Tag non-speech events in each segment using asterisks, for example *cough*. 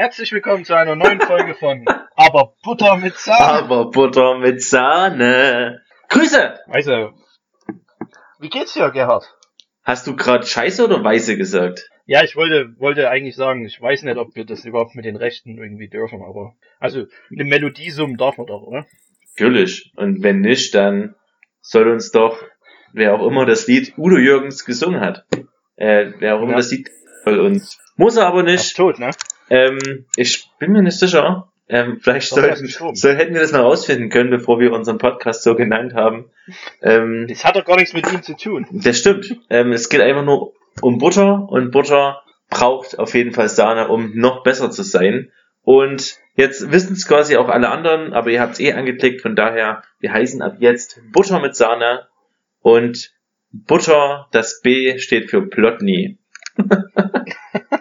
Herzlich willkommen zu einer neuen Folge von Aber Butter mit Sahne. Aber Butter mit Sahne. Grüße! Also, wie geht's dir, Gerhard? Hast du gerade Scheiße oder Weiße gesagt? Ja, ich wollte, wollte eigentlich sagen, ich weiß nicht, ob wir das überhaupt mit den Rechten irgendwie dürfen, aber, also, eine Melodie summen darf man doch, oder? Natürlich. Und wenn nicht, dann soll uns doch, wer auch immer das Lied Udo Jürgens gesungen hat, äh, wer auch immer Ja. das Lied soll uns. Muss er aber Ist nicht. tot, ne? Ähm, ich bin mir nicht sicher. Ähm, vielleicht gestorben. soll, hätten wir das mal rausfinden können, bevor wir unseren Podcast so genannt haben. Ähm, Das hat doch gar nichts mit ihm zu tun. Das stimmt. Ähm, es geht einfach nur um Butter und Butter braucht auf jeden Fall Sahne, um noch besser zu sein. Und jetzt wissen es quasi auch alle anderen, aber ihr habt es eh angeklickt, von daher, wir heißen ab jetzt Butter mit Sahne und Butter, das B steht für Plotny. *laughs*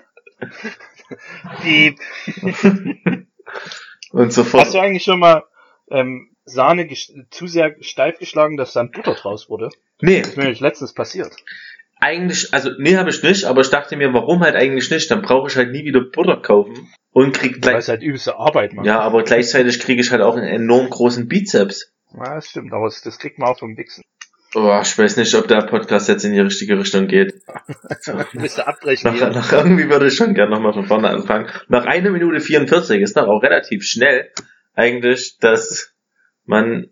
Die, *laughs* Und sofort. hast du eigentlich schon mal, ähm, Sahne zu sehr steif geschlagen, dass dann Butter draus wurde? nee, Das ist mir nämlich letztens passiert. eigentlich, also nee, habe ich nicht, aber ich dachte mir, warum halt eigentlich nicht? Dann brauche ich halt nie wieder Butter kaufen und krieg Weil gleich. es halt übelste Arbeit macht. Ja, aber gleichzeitig kriege ich halt auch einen enorm großen Bizeps. Ja, das stimmt, aber das, das kriegt man auch vom Wichsen. Oh, ich weiß nicht, ob der Podcast jetzt in die richtige Richtung geht. *laughs* Du abbrechen Nach, hier? nach irgendwie würde ich schon gerne nochmal von vorne anfangen. Nach einer Minute 44 ist doch auch relativ schnell eigentlich, dass man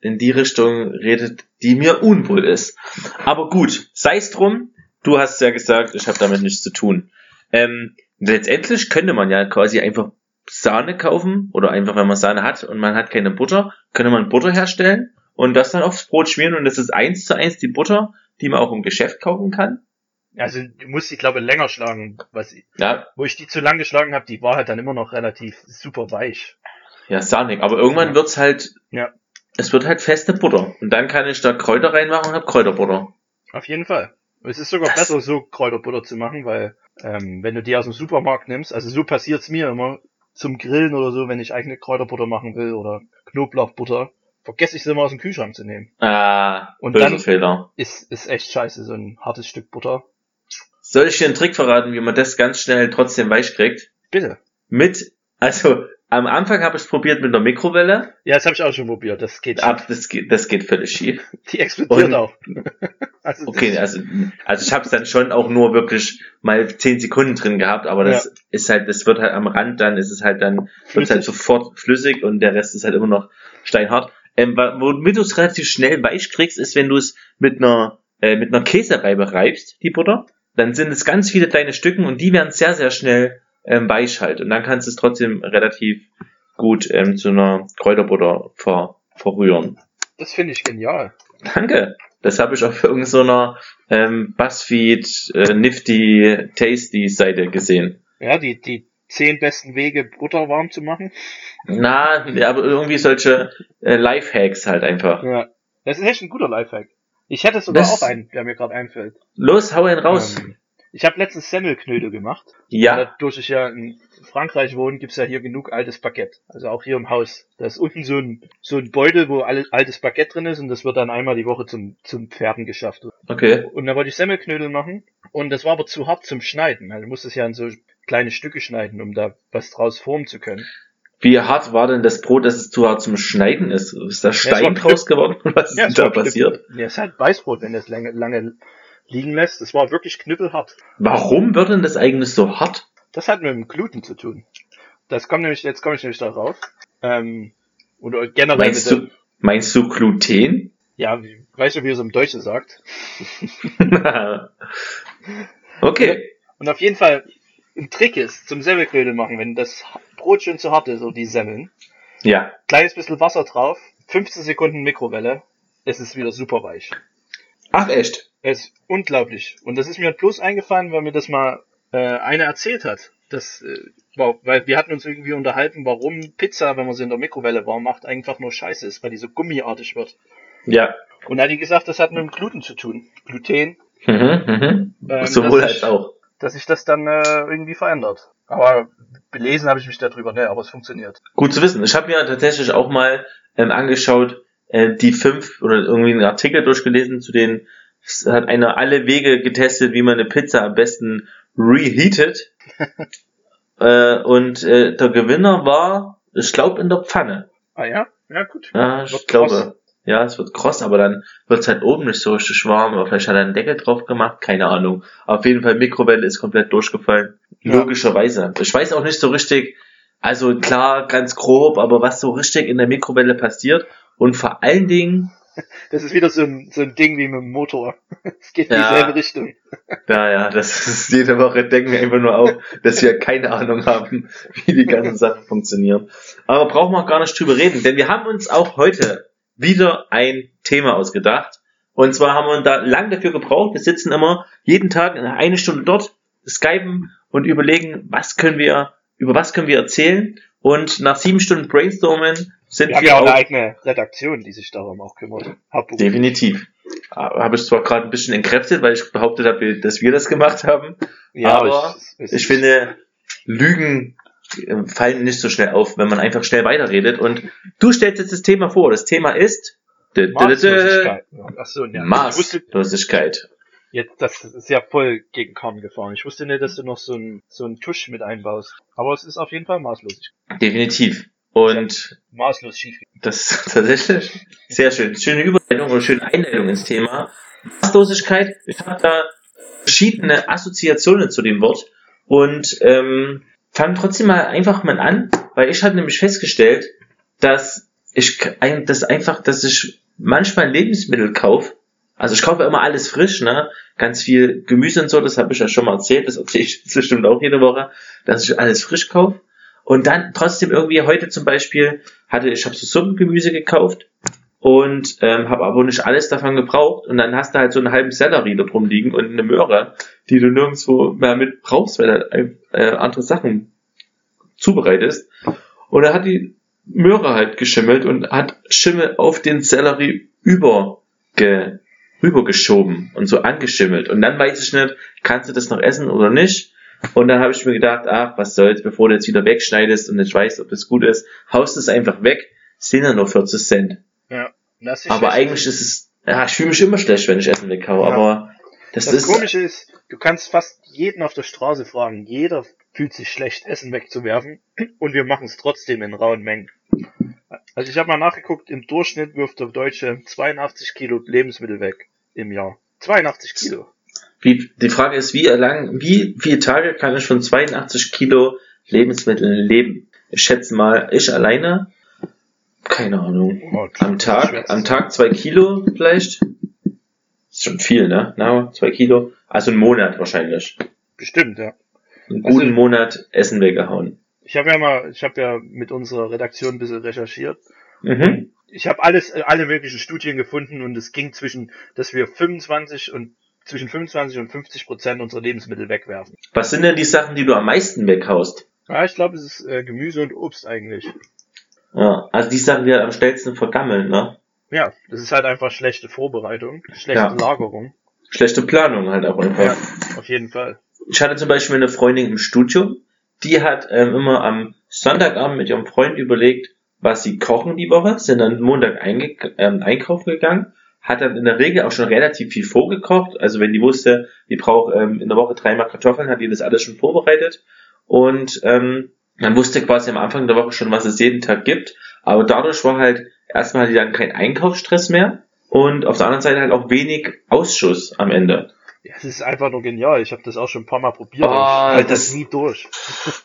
in die Richtung redet, die mir unwohl ist. Aber gut, sei es drum. Du hast ja gesagt, ich habe damit nichts zu tun. Ähm, letztendlich könnte man ja quasi einfach Sahne kaufen oder einfach, wenn man Sahne hat und man hat keine Butter, könnte man Butter herstellen und das dann aufs Brot schmieren und das ist eins zu eins die Butter, die man auch im Geschäft kaufen kann. Also du musst die, glaube ich, länger schlagen. Was, Ja, wo ich die zu lang geschlagen habe, die war halt dann immer noch relativ super weich. Ja, sahnig. Aber irgendwann Ja. wird's halt, Ja. es wird halt feste Butter. Und dann kann ich da Kräuter reinmachen und hab Kräuterbutter. Auf jeden Fall. Es ist sogar Das- besser, so Kräuterbutter zu machen, weil ähm, wenn du die aus dem Supermarkt nimmst, also so passiert's mir immer zum Grillen oder so, wenn ich eigene Kräuterbutter machen will oder Knoblauchbutter, vergesse ich sie immer aus dem Kühlschrank zu nehmen. Ah, Und böser dann- Fehler. Ist, ist echt scheiße, so ein hartes Stück Butter. Soll ich dir einen Trick verraten, wie man das ganz schnell trotzdem weich kriegt? Bitte. Mit, also, am Anfang habe ich es probiert mit einer Mikrowelle. Ja, das habe ich auch schon probiert. Das geht schief. Ab, das geht, das geht völlig schief. *laughs* Die explodiert Und- auch. *laughs* also, Okay, also, also ich habe es dann schon auch nur wirklich mal 10 Sekunden drin gehabt, aber das ist halt, das wird halt am Rand, dann ist es halt dann, wird halt *laughs* sofort flüssig und der Rest ist halt immer noch steinhart. Ähm, womit du es relativ schnell weich kriegst, ist, wenn du es mit einer, äh, mit einer Käsereibe reibst, die Butter, dann sind es ganz viele kleine Stücken und die werden sehr, sehr schnell ähm, weich halt. Und dann kannst du es trotzdem relativ gut ähm, zu einer Kräuterbutter ver, verrühren. das finde ich genial. Danke. Das habe ich auf irgendeiner ähm, Buzzfeed äh, Nifty Tasty Seite gesehen. Ja, die, die zehn besten Wege, Butter warm zu machen. Na, ja, aber irgendwie solche äh, Lifehacks halt einfach. Ja. Das ist echt ein guter Lifehack. Ich hätte sogar Das- auch einen, der mir gerade einfällt. Los, hau ihn raus. Ähm, ich habe letztens Semmelknödel gemacht. ja, Dadurch ich ja in Frankreich wohne, gibt's ja hier genug altes Baguette. Also auch hier im Haus. Da ist unten so ein, so ein Beutel, wo alle, altes Baguette drin ist und das wird dann einmal die Woche zum, zum Pferden geschafft. okay. Und da wollte ich Semmelknödel machen und das war aber zu hart zum Schneiden. Also du musst es ja in so kleine Stücke schneiden, um da was draus formen zu können. Wie hart war denn das Brot, dass es zu hart zum Schneiden ist? Ist da Stein war draus geworden? *laughs* Was ist es da passiert? Ja, es ist halt Weißbrot, wenn du es lange, lange liegen lässt. Es war wirklich knüppelhart. Warum wird denn das eigentlich so hart? Das hat mit dem Gluten zu tun. Das kommt nämlich, jetzt komme ich nämlich darauf. Ähm, oder generell Meinst du, meinst du Gluten? ja, weißt du, wie es im Deutschen sagt? *laughs* *laughs* okay. Und auf jeden Fall, ein Trick ist, zum Semmelknödel machen, wenn das Brot schön zu hart ist, so die Semmeln, Ja. kleines bisschen Wasser drauf, 15 Sekunden Mikrowelle, es ist wieder super weich. Ach echt? Es ist unglaublich. Und das ist mir bloß eingefallen, weil mir das mal äh, eine erzählt hat. Das, äh, weil wir hatten uns irgendwie unterhalten, warum Pizza, wenn man sie in der Mikrowelle warm macht, einfach nur scheiße ist, weil die so gummiartig wird. Ja. Und da hat die gesagt, das hat mit dem Gluten zu tun. Gluten. Mhm, mhm. Ähm, Sowohl als auch. Dass sich das dann äh, irgendwie verändert. Aber belesen habe ich mich darüber, ne, aber es funktioniert. Gut zu wissen. Ich habe mir tatsächlich auch mal ähm, angeschaut, äh, die fünf oder irgendwie einen Artikel durchgelesen, zu denen hat einer alle Wege getestet, wie man eine Pizza am besten reheatet. *laughs* Äh, und äh, der Gewinner war, ich glaube, in der Pfanne. Ah ja? Ja, gut. Ja, ich glaube. Ja, es wird kross, aber dann wird's halt oben nicht so richtig warm. Oder vielleicht hat er einen Deckel drauf gemacht, keine Ahnung. Auf jeden Fall, Mikrowelle ist komplett durchgefallen. Ja. Logischerweise. Ich weiß auch nicht so richtig, also klar, ganz grob, aber was so richtig in der Mikrowelle passiert. Und vor allen Dingen, *laughs* Das ist wieder so ein, so ein Ding wie mit dem Motor. *laughs* Es geht in Ja. dieselbe Richtung. *laughs* ja, ja, das ist jede Woche denken wir einfach nur auf, dass wir keine Ahnung haben, wie die ganzen Sachen funktionieren. Aber brauchen wir auch gar nicht drüber reden, denn wir haben uns auch heute wieder ein Thema ausgedacht. Und zwar haben wir da lang dafür gebraucht. Wir sitzen immer jeden Tag eine Stunde dort, skypen und überlegen, was können wir, über was können wir erzählen. Und nach sieben Stunden Brainstormen sind Wir wir ja auch eine eigene Redaktion, die sich darum auch kümmert. Definitiv. Habe ich zwar gerade ein bisschen entkräftet, weil ich behauptet habe, dass wir das gemacht haben. Ja, aber ich, Ich finde, Lügen fallen nicht so schnell auf, wenn man einfach schnell weiterredet. Und du stellst jetzt das Thema vor. Das Thema ist Maßlosigkeit. Ja. Jetzt, das ist ja voll gegen Korn gefahren. Ich wusste nicht, dass du noch so ein, so einen Tusch mit einbaust. Aber es ist auf jeden Fall maßlos. Definitiv. Und Maßlos schief. das *laughs* tatsächlich sehr schön. Schöne Überleitung oder schöne Einleitung ins Thema. Maßlosigkeit. Ich habe da verschiedene Assoziationen zu dem Wort und ähm, fang trotzdem mal einfach mal an, weil ich habe nämlich festgestellt, dass ich das einfach, dass ich manchmal Lebensmittel kaufe. Also ich kaufe immer alles frisch, ne? Ganz viel Gemüse und so, das habe ich ja schon mal erzählt, das erzähle ich *laughs* bestimmt auch jede Woche, dass ich alles frisch kaufe. Und dann trotzdem irgendwie heute zum Beispiel hatte ich habe so Suppengemüse gekauft und ähm, habe aber nicht alles davon gebraucht und dann hast du halt so einen halben Sellerie da drum liegen und eine Möhre, die du nirgendwo mehr mit brauchst, weil du äh, andere Sachen zubereitest. Und da hat die Möhre halt geschimmelt und hat Schimmel auf den Sellerie überge rübergeschoben und so angeschimmelt. Und dann weiß ich nicht, kannst du das noch essen oder nicht? Und dann habe ich mir gedacht, ach, was soll's, bevor du jetzt wieder wegschneidest und nicht weißt, ob es gut ist, haust es einfach weg, sind ja nur 40 Cent. Ja. Das ist Aber eigentlich ist es, ja, ich fühle mich immer schlecht, wenn ich Essen weghaue, Ja. aber das, Das ist, Komische ist, du kannst fast jeden auf der Straße fragen. Jeder fühlt sich schlecht, Essen wegzuwerfen. *clears throat* Und wir machen es trotzdem in rauen Mengen. Also ich habe mal nachgeguckt, im Durchschnitt wirft der Deutsche 82 Kilo Lebensmittel weg im Jahr. 82 Kilo. wie, die Frage ist, wie lang, wie viele Tage kann ich von 82 Kilo Lebensmitteln leben? Ich schätze mal, ich alleine, keine Ahnung, Oh, am Tag, am. Tag zwei Kilo vielleicht? Ist schon viel, ne? Na, zwei Kilo. Also einen Monat wahrscheinlich. Bestimmt, ja. Einen Also- guten Monat Essen weggehauen. Ich habe ja mal, ich habe ja mit unserer Redaktion ein bisschen recherchiert. Mhm. Ich habe alles, äh, alle möglichen Studien gefunden und es ging zwischen, dass wir 25 und zwischen 25 und 50 Prozent unserer Lebensmittel wegwerfen. Was sind denn die Sachen, die du am meisten weghaust? Ja, ich glaube, es ist äh, Gemüse und Obst eigentlich. Ja, also die Sachen, die halt am schnellsten vergammeln, ne? Ja, das ist halt einfach schlechte Vorbereitung, schlechte Ja. Lagerung. Schlechte Planung halt auch einfach. Ja, auf jeden Fall. Ich hatte zum Beispiel eine Freundin im Studium, die hat ähm, immer am Sonntagabend mit ihrem Freund überlegt, was sie kochen die Woche, sind dann Montag einge ähm, einkaufen gegangen, hat dann in der Regel auch schon relativ viel vorgekocht. Also wenn die wusste, die braucht ähm, in der Woche dreimal Kartoffeln, hat die das alles schon vorbereitet. Und ähm, man wusste quasi am Anfang der Woche schon, was es jeden Tag gibt. Aber dadurch war halt erstmal dann kein Einkaufsstress mehr und auf der anderen Seite halt auch wenig Ausschuss am Ende. Ja, es ist einfach nur genial. Ich habe das auch schon ein paar Mal probiert. Oh, und ich halte das, das- nie durch. *laughs*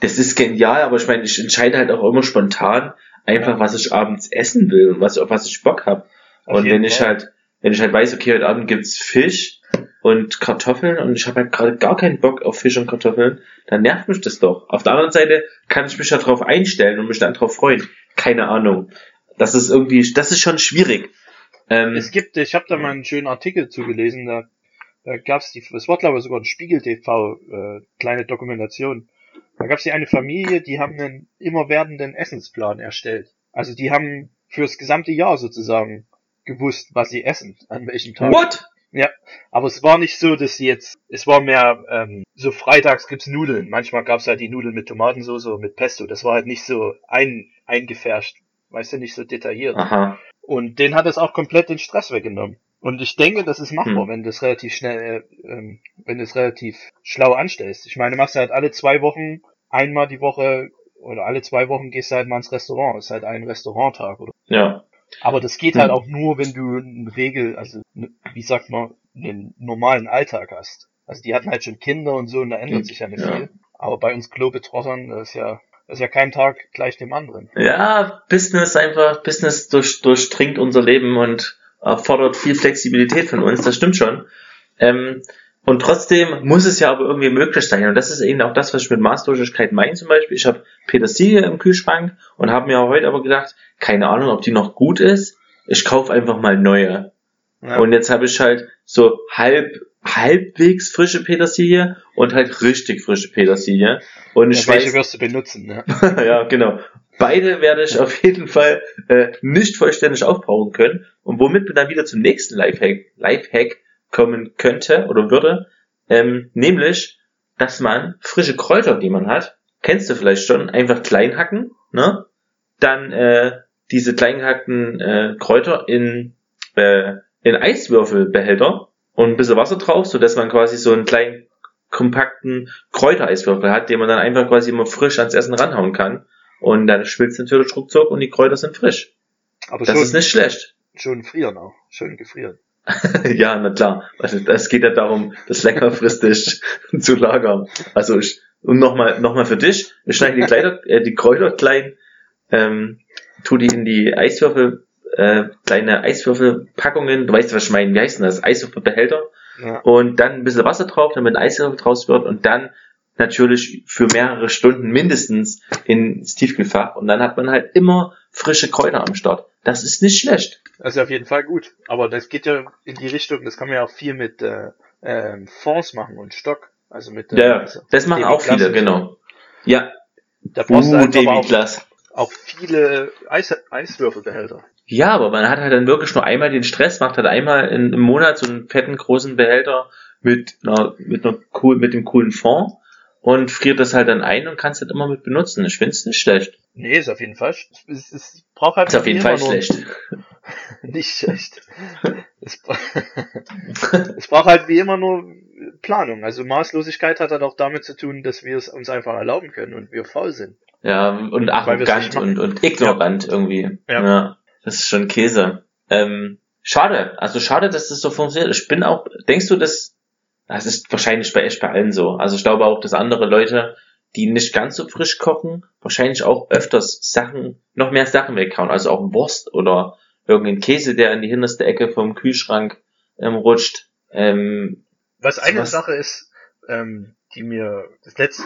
Das ist genial, aber ich meine, ich entscheide halt auch immer spontan einfach, was ich abends essen will und was, auf was ich Bock habe. Und wenn ich Fall. halt, wenn ich halt weiß, okay, heute Abend gibt's Fisch und Kartoffeln und ich habe halt gerade gar keinen Bock auf Fisch und Kartoffeln, dann nervt mich das doch. Auf der anderen Seite kann ich mich ja drauf einstellen und mich dann drauf freuen. Keine Ahnung. Das ist irgendwie, das ist schon schwierig. Ähm, Es gibt, ich habe da mal einen schönen Artikel zugelesen, da, da gab's die, es war glaube ich sogar ein Spiegel TV, äh, kleine Dokumentation. Da gab's die eine Familie, die haben einen immer werdenden Essensplan erstellt. Also die haben fürs gesamte Jahr sozusagen gewusst, was sie essen, an welchem Tag. what? Aber es war nicht so, dass sie jetzt, es war mehr, ähm, so freitags gibt's Nudeln. Manchmal gab's halt die Nudeln mit Tomatensauce oder mit Pesto. Das war halt nicht so ein, eingefärscht, weißt du, nicht so detailliert. Aha. Und den hat es auch komplett den Stress weggenommen. Und ich denke, das ist machbar, Hm. wenn du es relativ schnell, äh, ähm, wenn du es relativ schlau anstellst. Ich meine, du machst halt alle zwei Wochen einmal die Woche oder alle zwei Wochen gehst du halt mal ins Restaurant. Ist halt ein Restauranttag, oder? Ja. Aber das geht halt auch nur, wenn du eine Regel, also ne- wie sagt man, einen normalen Alltag hast. Also die hatten halt schon Kinder und so und da ändert sich ja nicht Ja. viel. Aber bei uns Globetrottern, das ist ja, das ist ja kein Tag gleich dem anderen. Ja, Business einfach, Business durch, durchdringt unser Leben und erfordert viel Flexibilität von uns, das stimmt schon. Ähm, und trotzdem muss es ja aber irgendwie möglich sein. Und das ist eben auch das, was ich mit Maßlosigkeit meine zum Beispiel. Ich habe Petersilie im Kühlschrank und habe mir heute aber gedacht, keine Ahnung, ob die noch gut ist. Ich kaufe einfach mal neue. Ja. Und jetzt habe ich halt so halb, halbwegs frische Petersilie und halt richtig frische Petersilie. Und ich ja, welche weiß, wirst du benutzen, ne? *laughs* ja, genau. Beide werde ich auf jeden Fall äh, nicht vollständig aufbrauchen können. Und womit wir dann wieder zum nächsten Lifehack, Lifehack kommen könnte oder würde, ähm, nämlich, dass man frische Kräuter, die man hat, kennst du vielleicht schon, einfach klein hacken, ne? Dann äh, diese klein gehackten äh, Kräuter in, äh, in Eiswürfelbehälter und ein bisschen Wasser drauf, so dass man quasi so einen kleinen kompakten Kräutereiswürfel hat, den man dann einfach quasi immer frisch ans Essen ranhauen kann. Und dann schmilzt natürlich ruckzuck und die Kräuter sind frisch. Aber Das schon, ist nicht schlecht. schon frieren auch. Schön gefrieren. *laughs* ja, na klar. Also es geht ja darum, das längerfristig *laughs* zu lagern. Also ich, und nochmal noch mal für dich, ich schneide die, Kleider, äh, die Kräuter klein, ähm, tu die in die Eiswürfel, äh, kleine Eiswürfelpackungen, du weißt, was ich meine, wie heißt denn das? Eiswürfelbehälter. Ja. und dann ein bisschen Wasser drauf, damit ein Eiswürfel draus wird und dann natürlich für mehrere Stunden mindestens ins Tiefkühlfach und dann hat man halt immer frische Kräuter am Start. Das ist nicht schlecht. Das ist auf jeden Fall gut. Aber das geht ja in die Richtung, das kann man ja auch viel mit äh, ähm, Fonds machen und Stock. Also mit Ja, also das machen auch viele, genau. Ja, Da brauchst du uh, halt aber auch, auch viele Eis Eiswürfelbehälter. Ja, aber man hat halt dann wirklich nur einmal den Stress, macht halt einmal in, im Monat so einen fetten großen Behälter mit einer, mit einer cool, mit dem coolen Fond und friert das halt dann ein und kannst halt immer mit benutzen. Ich find's nicht schlecht. Nee, ist auf jeden Fall. Es, es, es braucht halt Ist auf jeden Fall schlecht. *laughs* Nicht schlecht. es, *laughs* es braucht halt wie immer nur Planung. Also Maßlosigkeit hat halt auch damit zu tun, dass wir es uns einfach erlauben können und wir faul sind. Ja, und arrogant und, und ignorant irgendwie. Ja. Das ist schon Käse. Ähm, schade. Also schade, dass das so funktioniert. Ich bin auch, denkst du, dass, das ist wahrscheinlich bei echt bei allen so. Also ich glaube auch, dass andere Leute, die nicht ganz so frisch kochen, wahrscheinlich auch öfters Sachen, noch mehr Sachen weghauen. Also auch Wurst oder irgendein Käse, der in die hinterste Ecke vom Kühlschrank ähm, rutscht. Ähm, Was eine Was- Sache ist, ähm, die mir das letzte,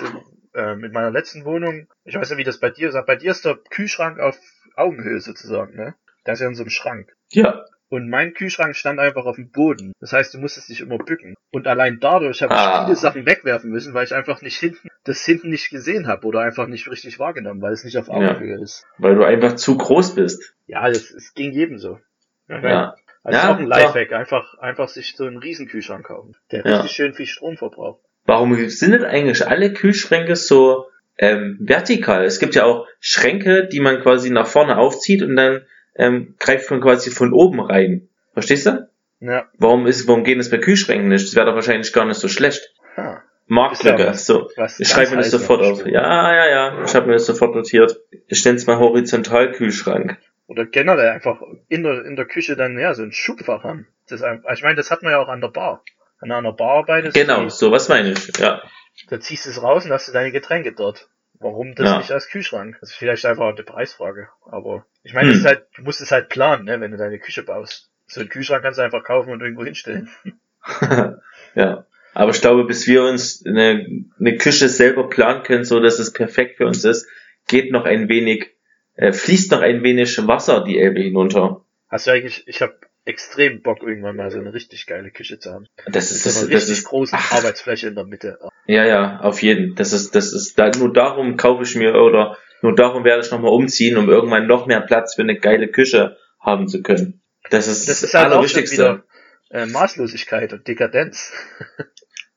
äh, mit meiner letzten Wohnung, ich weiß nicht, wie das bei dir ist, aber bei dir ist der Kühlschrank auf Augenhöhe sozusagen, ne? Da ist ja in so einem Schrank. ja, Und mein Kühlschrank stand einfach auf dem Boden. Das heißt, du musstest dich immer bücken. Und allein dadurch habe ich Ah. viele Sachen wegwerfen müssen, weil ich einfach nicht hinten, das hinten nicht gesehen habe oder einfach nicht richtig wahrgenommen, weil es nicht auf Augenhöhe ist. weil du einfach zu groß bist. Ja, das, es ging jedem so. Ja. Also Ja, auch ein klar. Lifehack, einfach, einfach sich so einen Riesenkühlschrank kaufen, der Ja. richtig schön viel Strom verbraucht. Warum sind denn eigentlich alle Kühlschränke so ähm, vertikal? Es gibt ja auch Schränke, die man quasi nach vorne aufzieht und dann ähm, greift man quasi von oben rein. Verstehst du? Ja. Warum ist, warum geht das bei Kühlschränken nicht? Das wäre doch wahrscheinlich gar nicht so schlecht. Ha. Marktlücke. Was- so. was Ich schreibe mir das sofort auf. Ja, ja, ja. Ich habe mir das sofort notiert. Ich nenne es mal Horizontalkühlschrank. Oder generell einfach in der, in der Küche dann, ja, so ein Schubfach haben. Das ist einfach, ich meine, das hat man ja auch an der Bar. Wenn du an der Bar arbeitest, Genau, so was meine ich. Ja. da ziehst du es raus und hast du deine Getränke dort. Warum das Ja. nicht als Kühlschrank? Das ist vielleicht einfach eine Preisfrage. Aber ich meine, Hm. halt, du musst es halt planen, ne, wenn du deine Küche baust. So einen Kühlschrank kannst du einfach kaufen und irgendwo hinstellen. *laughs* *laughs* ja. Aber ich glaube, bis wir uns eine, eine Küche selber planen können, so dass es perfekt für uns ist, geht noch ein wenig, äh, fließt noch ein wenig Wasser die Elbe hinunter. Hast du eigentlich, ich habe extrem Bock, irgendwann mal so eine richtig geile Küche zu haben. Das ist, das, einer das richtig ist, großen ach. Arbeitsfläche in der Mitte. ja, ja, auf jeden. Das ist, das ist, da, nur darum kaufe ich mir oder nur darum werde ich nochmal umziehen, um irgendwann noch mehr Platz für eine geile Küche haben zu können. Das ist Das das, ist halt Allerwichtigste. wieder äh, Maßlosigkeit und Dekadenz.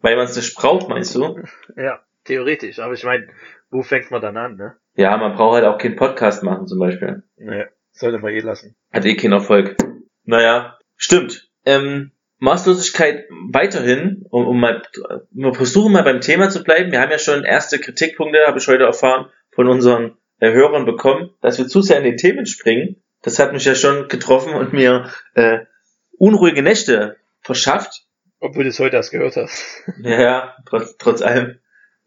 Weil man es nicht braucht, meinst du? *laughs* ja, theoretisch. Aber ich meine, wo fängt man dann an, ne? Ja, man braucht halt auch keinen Podcast machen zum Beispiel. Naja, sollte man eh lassen. Hat eh keinen Erfolg. Naja, stimmt. Ähm, Maßlosigkeit weiterhin, um, um mal, wir versuchen mal beim Thema zu bleiben. Wir haben ja schon erste Kritikpunkte, habe ich heute erfahren, von unseren äh, Hörern bekommen, dass wir zu sehr in die Themen springen. Das hat mich ja schon getroffen und mir äh, unruhige Nächte verschafft. Obwohl du es heute erst gehört hast. Ja, ja trotz, trotz allem.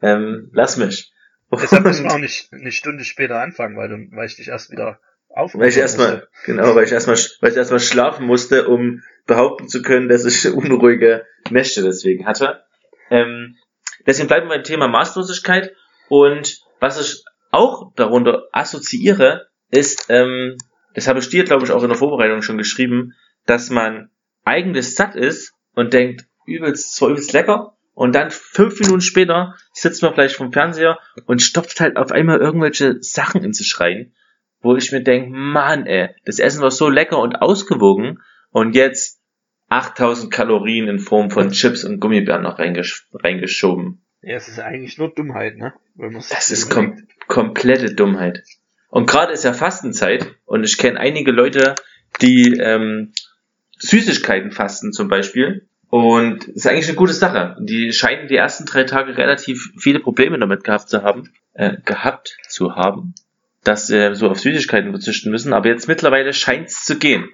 Ähm, lass mich. Deshalb *laughs* müssen wir auch nicht eine Stunde später anfangen, weil, du, weil ich dich erst wieder weil ich erstmal, genau, weil ich erstmal, weil ich erstmal schlafen musste, um behaupten zu können, dass ich *laughs* unruhige Nächte deswegen hatte. Ähm, deswegen bleiben wir beim Thema Maßlosigkeit und was ich auch darunter assoziiere, ist, ähm, das habe ich dir, glaube ich, auch in der Vorbereitung schon geschrieben, dass man eigentlich satt ist und denkt, übelst, zwar übelst lecker, und dann fünf Minuten später sitzt man vielleicht vom Fernseher und stopft halt auf einmal irgendwelche Sachen in sich rein wo ich mir denke, Mann, ey, das Essen war so lecker und ausgewogen und jetzt 8000 Kalorien in Form von Chips und Gummibären noch reingesch reingeschoben. Ja, es ist eigentlich nur Dummheit, ne? das ist kom komplette Dummheit. Und gerade ist ja Fastenzeit und ich kenne einige Leute, die ähm, Süßigkeiten fasten zum Beispiel. Und das ist eigentlich eine gute Sache. Die scheinen die ersten drei Tage relativ viele Probleme damit gehabt zu haben. Äh, gehabt zu haben dass sie so auf Süßigkeiten verzichten müssen, aber jetzt mittlerweile scheint es zu gehen.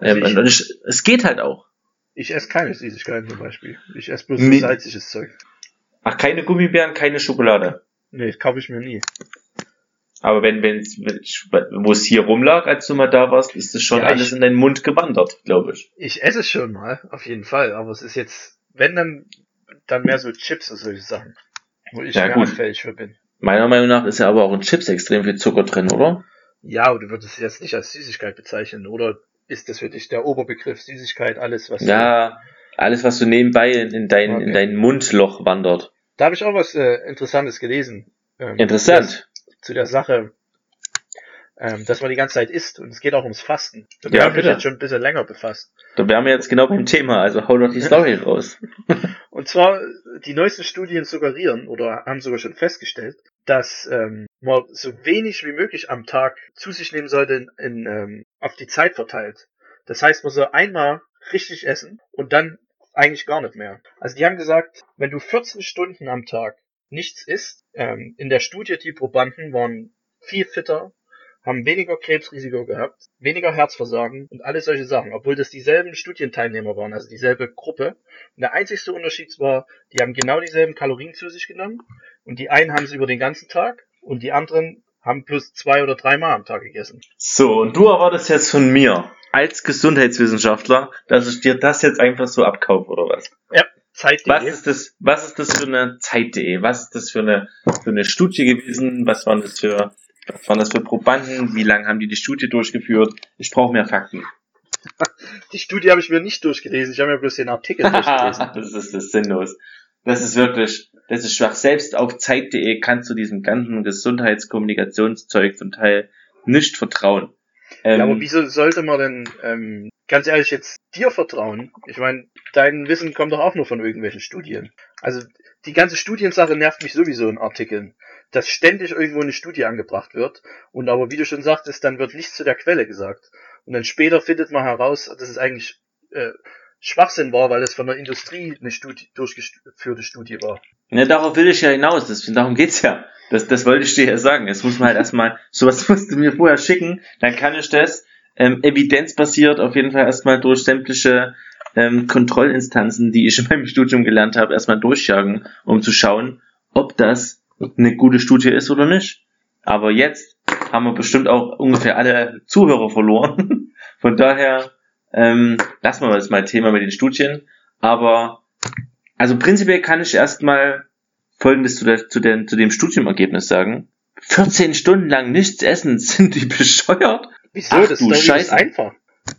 Ähm, und ich, es geht halt auch. Ich esse keine Süßigkeiten zum Beispiel. Ich esse bloß Mi salziges Zeug. Ach, keine Gummibären, keine Schokolade. Nee, das kaufe ich mir nie. Aber wenn, wenn, wo es hier rumlag, als du mal da warst, ist es schon ja, alles ich, in deinen Mund gewandert, glaube ich. Ich esse es schon mal, auf jeden Fall. Aber es ist jetzt, wenn dann, dann mehr so Chips und solche Sachen. Wo ich ja, mehr anfällig für bin. Meiner Meinung nach ist ja aber auch in Chips extrem viel Zucker drin, oder? Ja, aber du würdest es jetzt nicht als Süßigkeit bezeichnen, oder ist das für dich der Oberbegriff Süßigkeit, alles was Ja, alles was so nebenbei in dein, okay. in dein Mundloch wandert. Da habe ich auch was äh, Interessantes gelesen. Ähm, Interessant. Zu der Sache, ähm, dass man die ganze Zeit isst und es geht auch ums Fasten. Da ja, ich jetzt schon ein bisschen länger befasst. Da wären wir jetzt genau beim Thema, also hau doch die Story *laughs* raus. und zwar, die neuesten Studien suggerieren oder haben sogar schon festgestellt, dass ähm, man so wenig wie möglich am Tag zu sich nehmen sollte in, in, ähm, auf die Zeit verteilt. Das heißt, man soll einmal richtig essen und dann eigentlich gar nicht mehr. Also die haben gesagt, wenn du 14 Stunden am Tag nichts isst, ähm, in der Studie die Probanden waren viel fitter, haben weniger Krebsrisiko gehabt, weniger Herzversagen und alle solche Sachen, obwohl das dieselben Studienteilnehmer waren, also dieselbe Gruppe. Und der einzigste Unterschied war, die haben genau dieselben Kalorien zu sich genommen und die einen haben sie über den ganzen Tag und die anderen haben plus zwei oder dreimal am Tag gegessen. So, und du erwartest jetzt von mir als Gesundheitswissenschaftler, dass ich dir das jetzt einfach so abkaufe, oder was? Ja, Zeit.de. Was ist das, was ist das für eine Zeit.de? Was ist das für eine, für eine Studie gewesen? Was waren das für was waren das für Probanden? Wie lange haben die die Studie durchgeführt? Ich brauche mehr Fakten. *laughs* Die Studie habe ich mir nicht durchgelesen. Ich habe mir bloß den Artikel *laughs* durchgelesen. das ist das sinnlos. Das ist wirklich, das ist schwach. Selbst auf Zeit.de kannst du diesem ganzen Gesundheitskommunikationszeug zum Teil nicht vertrauen. Ähm, ja, aber wieso sollte man denn, ähm, ganz ehrlich, jetzt dir vertrauen? Ich meine, dein Wissen kommt doch auch nur von irgendwelchen Studien. Also die ganze Studiensache nervt mich sowieso in Artikeln dass ständig irgendwo eine Studie angebracht wird und aber wie du schon sagtest, dann wird nichts zu der Quelle gesagt. Und dann später findet man heraus, dass es eigentlich äh, Schwachsinn war, weil es von der Industrie eine Studie, durchgeführte Studie war. Ja, darauf will ich ja hinaus, das, darum geht's ja. Das, das wollte ich dir ja sagen. Jetzt muss man halt erstmal, sowas *laughs* musst du mir vorher schicken, dann kann ich das ähm, evidenzbasiert auf jeden Fall erstmal durch sämtliche ähm, Kontrollinstanzen, die ich in meinem Studium gelernt habe, erstmal durchjagen, um zu schauen, ob das eine gute Studie ist oder nicht. Aber jetzt haben wir bestimmt auch ungefähr alle Zuhörer verloren. *laughs* Von daher ähm, lassen wir jetzt mal Thema mit den Studien. Aber also prinzipiell kann ich erstmal Folgendes zu, der, zu, den, zu dem Studienergebnis sagen. 14 Stunden lang nichts essen, *laughs* sind die bescheuert? Wieso? Ach, das du ist Scheiße. einfach.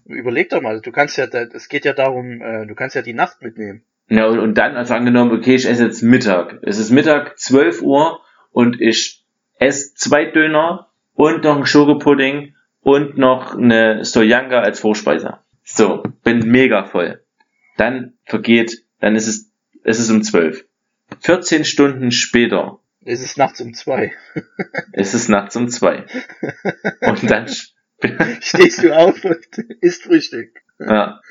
Überleg doch mal, du kannst ja, es geht ja darum, äh, du kannst ja die Nacht mitnehmen. Ja, und, und dann, also angenommen, okay, ich esse jetzt Mittag. Es ist Mittag, 12 Uhr und ich esse zwei Döner und noch einen Schokopudding und noch eine Sojanga als Vorspeise. So, bin mega voll. Dann vergeht, dann ist es, es ist um 12. 14 Stunden später. Es ist nachts um zwei. *laughs* es ist nachts um zwei. Und dann *laughs* *laughs* stehst du auf und isst Frühstück. Ja.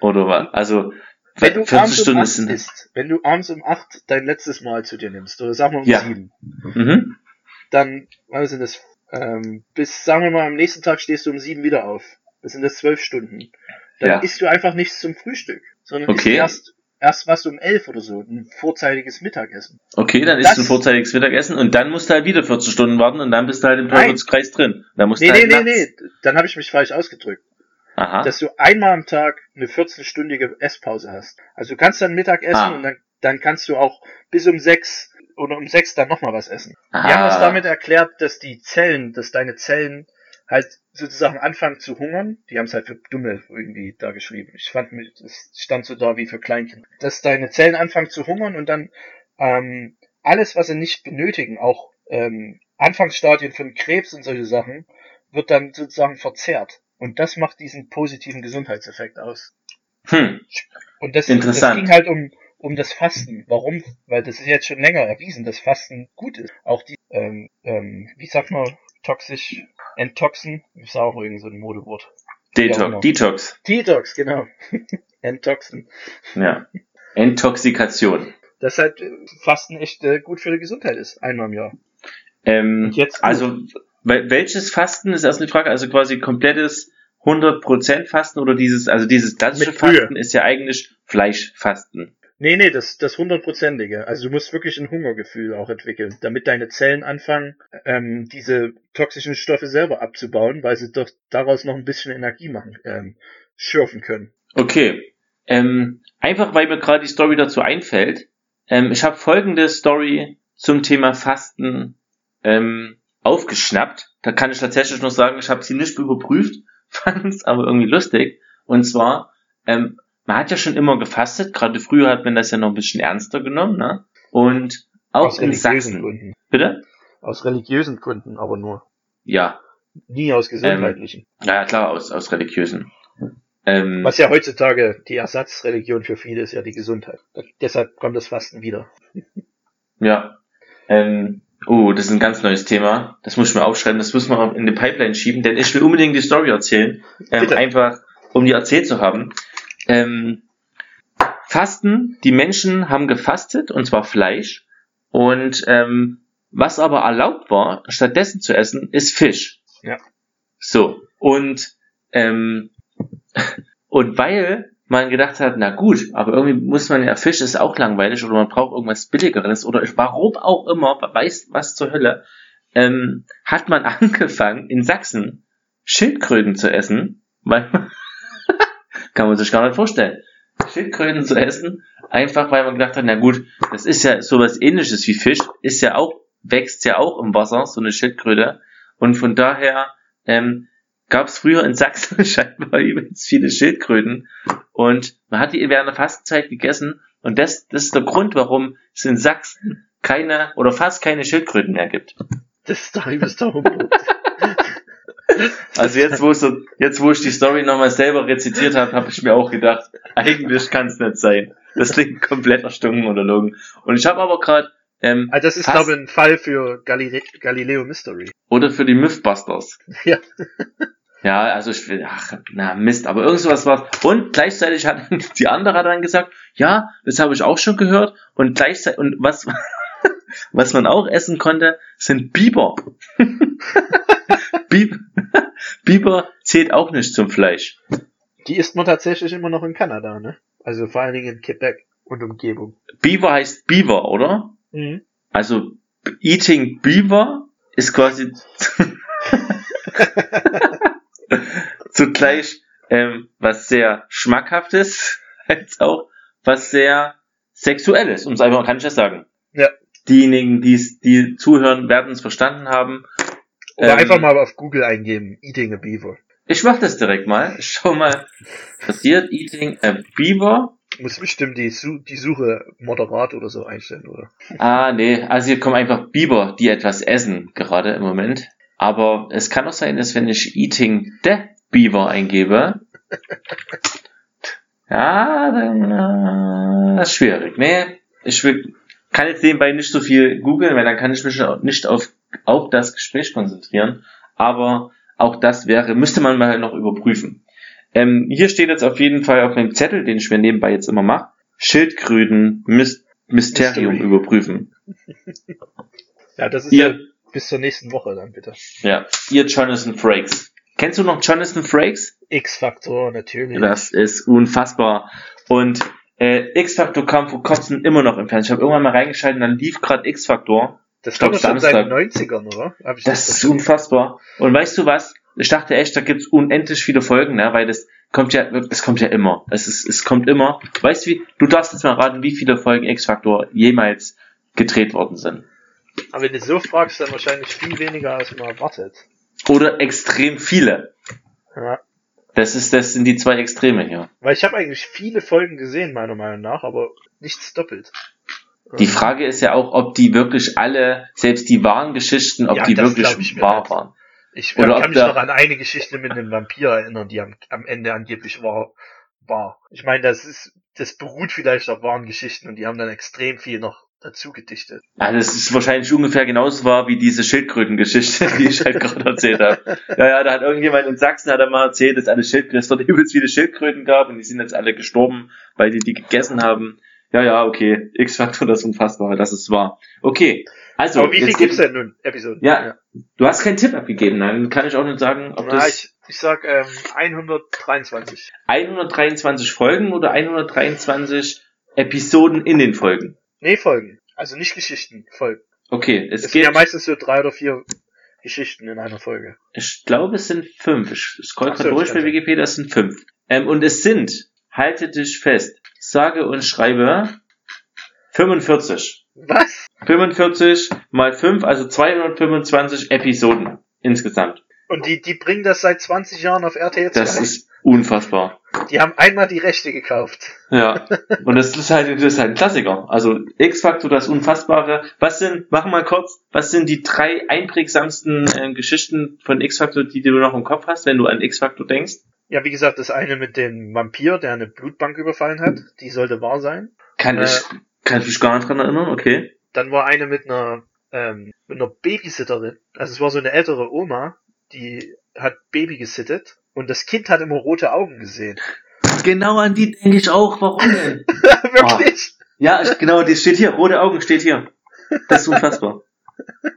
Oder was? Also, Wenn du 40 abends um Stunden 8 sind. isst, wenn du abends um 8 dein letztes Mal zu dir nimmst, oder sagen wir um Ja. 7, Mhm. dann, was sind das, ähm, bis, sagen wir mal, am nächsten Tag stehst du um 7 wieder auf. Das sind das 12 Stunden. Dann Ja. isst du einfach nichts zum Frühstück, sondern Okay. isst erst, erst was um 11 oder so, ein vorzeitiges Mittagessen. Okay, dann Das- isst du ein vorzeitiges Mittagessen und dann musst du halt wieder 40 Stunden warten und dann bist du halt im. Teufelskreis drin. Dann musst Nee, du nee, halt nee, nachts- nee, dann habe ich mich falsch ausgedrückt. Aha. dass du einmal am Tag eine 14-stündige Esspause hast. Also du kannst dann Mittag essen Ah. und dann, dann kannst du auch bis um sechs oder um sechs dann nochmal was essen. Aha. Die haben das damit erklärt, dass die Zellen, dass deine Zellen halt sozusagen anfangen zu hungern. Die haben es halt für Dumme irgendwie da geschrieben. Ich fand, mich- das stand so da wie für Kleinkinder. Dass deine Zellen anfangen zu hungern und dann ähm, alles, was sie nicht benötigen, auch ähm, Anfangsstadien von Krebs und solche Sachen, wird dann sozusagen verzehrt. Und das macht diesen positiven Gesundheitseffekt aus. Hm. Und das, das ging halt um, um das Fasten. Warum? Weil das ist jetzt schon länger erwiesen, dass Fasten gut ist. Auch die, ähm, ähm, wie sagt man, toxisch, enttoxen, ist auch irgend so ein Modewort. Detox. Genau. Detox. Detox, genau. *laughs* enttoxen. Ja. Intoxikation. Das halt äh, Fasten echt äh, gut für die Gesundheit ist, einmal im Jahr. Ähm, jetzt gut. also, wel- welches Fasten ist erst eine Frage? Also quasi komplettes 100% Fasten oder dieses, also dieses klassische. Fasten ist ja eigentlich Fleischfasten. Nee, nee, das, das hundertprozentige. Also du musst wirklich ein Hungergefühl auch entwickeln, damit deine Zellen anfangen, ähm, diese toxischen Stoffe selber abzubauen, weil sie doch daraus noch ein bisschen Energie machen, ähm, schürfen können. Okay. Ähm, einfach weil mir gerade die Story dazu einfällt. Ähm, ich habe folgende Story zum Thema Fasten ähm, aufgeschnappt. Da kann ich tatsächlich noch sagen, ich habe sie nicht überprüft, *laughs* fand es aber irgendwie lustig. Und zwar, ähm, man hat ja schon immer gefastet, gerade früher hat man das ja noch ein bisschen ernster genommen, ne? Und auch aus in religiösen Sachsen. Gründen. Bitte? Aus religiösen Gründen aber nur. Ja. Nie aus gesundheitlichen. Ja, ja, klar, aus, aus religiösen. Ähm, Was ja heutzutage die Ersatzreligion für viele ist ja die Gesundheit. Deshalb kommt das Fasten wieder. Ja. Ähm, oh, das ist ein ganz neues Thema. Das muss ich mir aufschreiben, das müssen wir in die Pipeline schieben, denn ich will unbedingt die Story erzählen. Ähm, einfach, um die erzählt zu haben. Ähm, Fasten, die Menschen haben gefastet, und zwar Fleisch. Und ähm, was aber erlaubt war, stattdessen zu essen, ist Fisch. Ja. So. Und ähm, *laughs* und weil man gedacht hat, na gut, aber irgendwie muss man ja, Fisch ist auch langweilig oder man braucht irgendwas Billigeres oder warum auch immer, weiß was zur Hölle, ähm, hat man *laughs* angefangen in Sachsen Schildkröten zu essen, weil kann man sich gar nicht vorstellen. Schildkröten zu essen, einfach weil man gedacht hat, na gut, das ist ja sowas ähnliches wie Fisch, ist ja auch, wächst ja auch im Wasser, so eine Schildkröte. Und von daher ähm, gab es früher in Sachsen *laughs* scheinbar übelst viele Schildkröten und man hat die während der Fastenzeit gegessen und das, das ist der Grund, warum es in Sachsen keine oder fast keine Schildkröten mehr gibt. Das ist doch übelster Humbug. Also jetzt, wo, es so, jetzt, wo ich die Story nochmal selber rezitiert habe, habe ich mir auch gedacht, eigentlich kann es nicht sein. Das klingt komplett erstunken oder logen. Und ich habe aber gerade ähm, Also das ist, glaube ich, ein Fall für Galile Galileo Mystery. oder für die Mythbusters. *laughs* Ja. Ja, also ich will, ach, na Mist, aber irgend sowas war Und gleichzeitig hat *laughs* die andere dann gesagt, ja, das habe ich auch schon gehört. Und gleichzeitig, und was, *laughs* was man auch essen konnte, sind Biber. *laughs* Bib Biber zählt auch nicht zum Fleisch. Die isst man tatsächlich immer noch in Kanada, ne? Also vor allen Dingen in Quebec und Umgebung. Beaver heißt Beaver, oder? Mhm. Also Eating Beaver ist quasi *laughs* zugleich ähm, was sehr schmackhaftes, *laughs* als auch was sehr sexuelles, um es einfach kann ich das sagen. Ja. Diejenigen, die's, die zuhören, werden es verstanden haben. Oder Ähm, einfach mal auf Google eingeben, Eating a Beaver. Ich mach das direkt mal. Schau mal, passiert. Eating a Beaver. Muss bestimmt die, Su die Suche moderat oder so einstellen, oder? Ah, nee, also hier kommen einfach Biber, die etwas essen, gerade im Moment. Aber es kann auch sein, dass wenn ich Eating the Beaver eingebe, *laughs* ja, dann äh, das ist schwierig. Nee, ich will, kann jetzt nebenbei nicht so viel googeln, weil dann kann ich mich auch nicht auf, auf das Gespräch konzentrieren. Aber auch das wäre, müsste man mal noch überprüfen. Ähm, hier steht jetzt auf jeden Fall auf meinem Zettel, den ich mir nebenbei jetzt immer mache, Schildkröten Myst Mysterium Mystery. überprüfen. Ja, das ist Ihr- ja bis zur nächsten Woche dann bitte. Ja, ihr Jonathan Frakes. Kennst du noch Jonathan Frakes? X-Faktor, natürlich. Das ist unfassbar. Und äh, X-Factor kam vor kurzem immer noch im Fernsehen. Ich habe irgendwann mal reingeschaltet, dann lief gerade X-Factor. Das kommt schon seit den 90ern, oder? Ich Das ist unfassbar. Und weißt du was? Ich dachte echt, da gibt's unendlich viele Folgen, ne? weil das kommt ja, das kommt ja immer. Es ist, es kommt immer. Weißt du wie? Du darfst jetzt mal raten, wie viele Folgen X-Factor jemals gedreht worden sind. Aber wenn du so fragst, dann wahrscheinlich viel weniger, als man erwartet. Oder extrem viele. Ja. Das ist, das sind die zwei Extreme hier. Weil ich habe eigentlich viele Folgen gesehen, meiner Meinung nach, aber nichts doppelt. Die Frage ist ja auch, ob die wirklich alle, selbst die wahren Geschichten, ob Ja, die wirklich wahr waren. Ich Oder kann mich noch an eine Geschichte mit einem Vampir erinnern, die am, am Ende angeblich war, war. Ich meine, das ist, das beruht vielleicht auf wahren Geschichten und die haben dann extrem viel noch dazu gedichtet. Ja, das ist wahrscheinlich ungefähr genauso wahr wie diese Schildkrötengeschichte, *laughs* die ich halt gerade erzählt habe. Ja, ja, da hat irgendjemand in Sachsen hat er mal erzählt, dass alle Schildkröten, es dort übelst viele Schildkröten gab und die sind jetzt alle gestorben, weil die die gegessen haben. Ja, ja, okay. X-Faktor, das ist unfassbar, das ist wahr. Okay. Also, aber wie viel gibt's denn nun, Episoden? Ja, du hast keinen Tipp abgegeben, dann kann ich auch nicht sagen, ob Na, das ich, ich sag ähm, 123. 123 Folgen oder 123 Episoden in den Folgen. Nee, Folgen. Also nicht Geschichten, Folgen. Okay, es Es sind geht. ja meistens so drei oder vier Geschichten in einer Folge. Ich glaube, es sind fünf. Ich scroll so, gerade durch bei. Wikipedia, es sind fünf. Ähm, und es sind, halte dich fest, sage und schreibe 45. Was? 45 mal 5, also 225 Episoden insgesamt. Und die, die bringen das seit 20 Jahren auf RTL 2. Das ist unfassbar. Die haben einmal die Rechte gekauft. Ja. Und das ist halt, das ist halt ein Klassiker. Also X-Factor, das Unfassbare. Was sind, machen wir mal kurz, was sind die drei einprägsamsten äh, Geschichten von X-Factor, die du noch im Kopf hast, wenn du an X-Factor denkst? Ja, wie gesagt, das eine mit dem Vampir, der eine Blutbank überfallen hat, die sollte wahr sein. Kann Äh. ich, kann ich mich gar nicht dran erinnern, okay. Dann war eine mit einer, ähm, mit einer Babysitterin. Also es war so eine ältere Oma, die hat Baby gesittet und das Kind hat immer rote Augen gesehen. Genau an die denke ich auch. Warum denn? *laughs* Wirklich? ja, ich, genau, das steht hier. Rote Augen steht hier. Das ist unfassbar.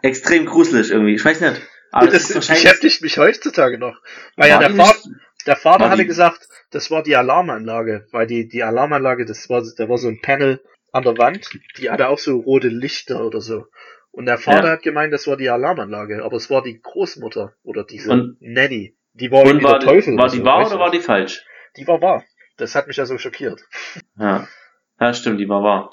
Extrem gruselig irgendwie. Ich weiß nicht. Aber das das beschäftigt mich heutzutage noch. Weil ja der, die Vater, nicht- der Vater war hatte die- gesagt, das war die Alarmanlage, weil die, die Alarmanlage, das war, da war so ein Panel an der Wand, die hatte auch so rote Lichter oder so. Und der Vater Ja. hat gemeint, das war die Alarmanlage, aber es war die Großmutter oder diese Und- Nanny. Die war Und war, der Teufel. die, war die so, wahr oder du? war die falsch? Die war wahr. Das hat mich ja so schockiert. Ja. Ja, stimmt, die war wahr.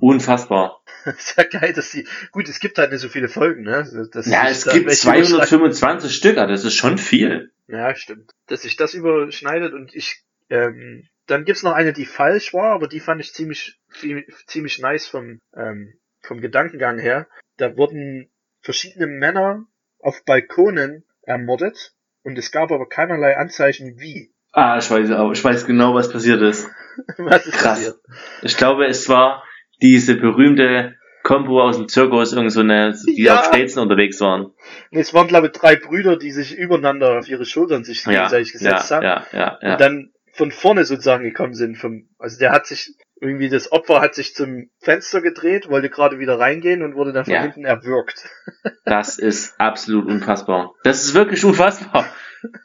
Unfassbar. *laughs* ist ja geil, dass die, gut, es gibt halt nicht so viele Folgen, ne? Dass Ja, es gibt welche überschneiden. 225 Stück, ah, das ist schon viel. Ja, stimmt. Dass sich das überschneidet und ich, ähm, dann gibt's noch eine, die falsch war, aber die fand ich ziemlich, ziemlich, nice vom, ähm, vom Gedankengang her. Da wurden verschiedene Männer auf Balkonen ermordet und es gab aber keinerlei Anzeichen wie. Ah, ich weiß auch, ich weiß genau, was passiert ist. *laughs* Was ist Krass. passiert? Ich glaube, es war diese berühmte Combo aus dem Zirkus, irgend so eine, die Ja. auf Stelzen unterwegs waren. Es waren, glaube ich, drei Brüder, die sich übereinander auf ihre Schultern sich Ja, gesetzt ja, haben. ja, ja, ja. und dann von vorne sozusagen gekommen sind. Vom, also der hat sich, irgendwie das Opfer hat sich zum Fenster gedreht, wollte gerade wieder reingehen und wurde dann von hinten erwürgt. *laughs* Das ist absolut unfassbar. Das ist wirklich unfassbar.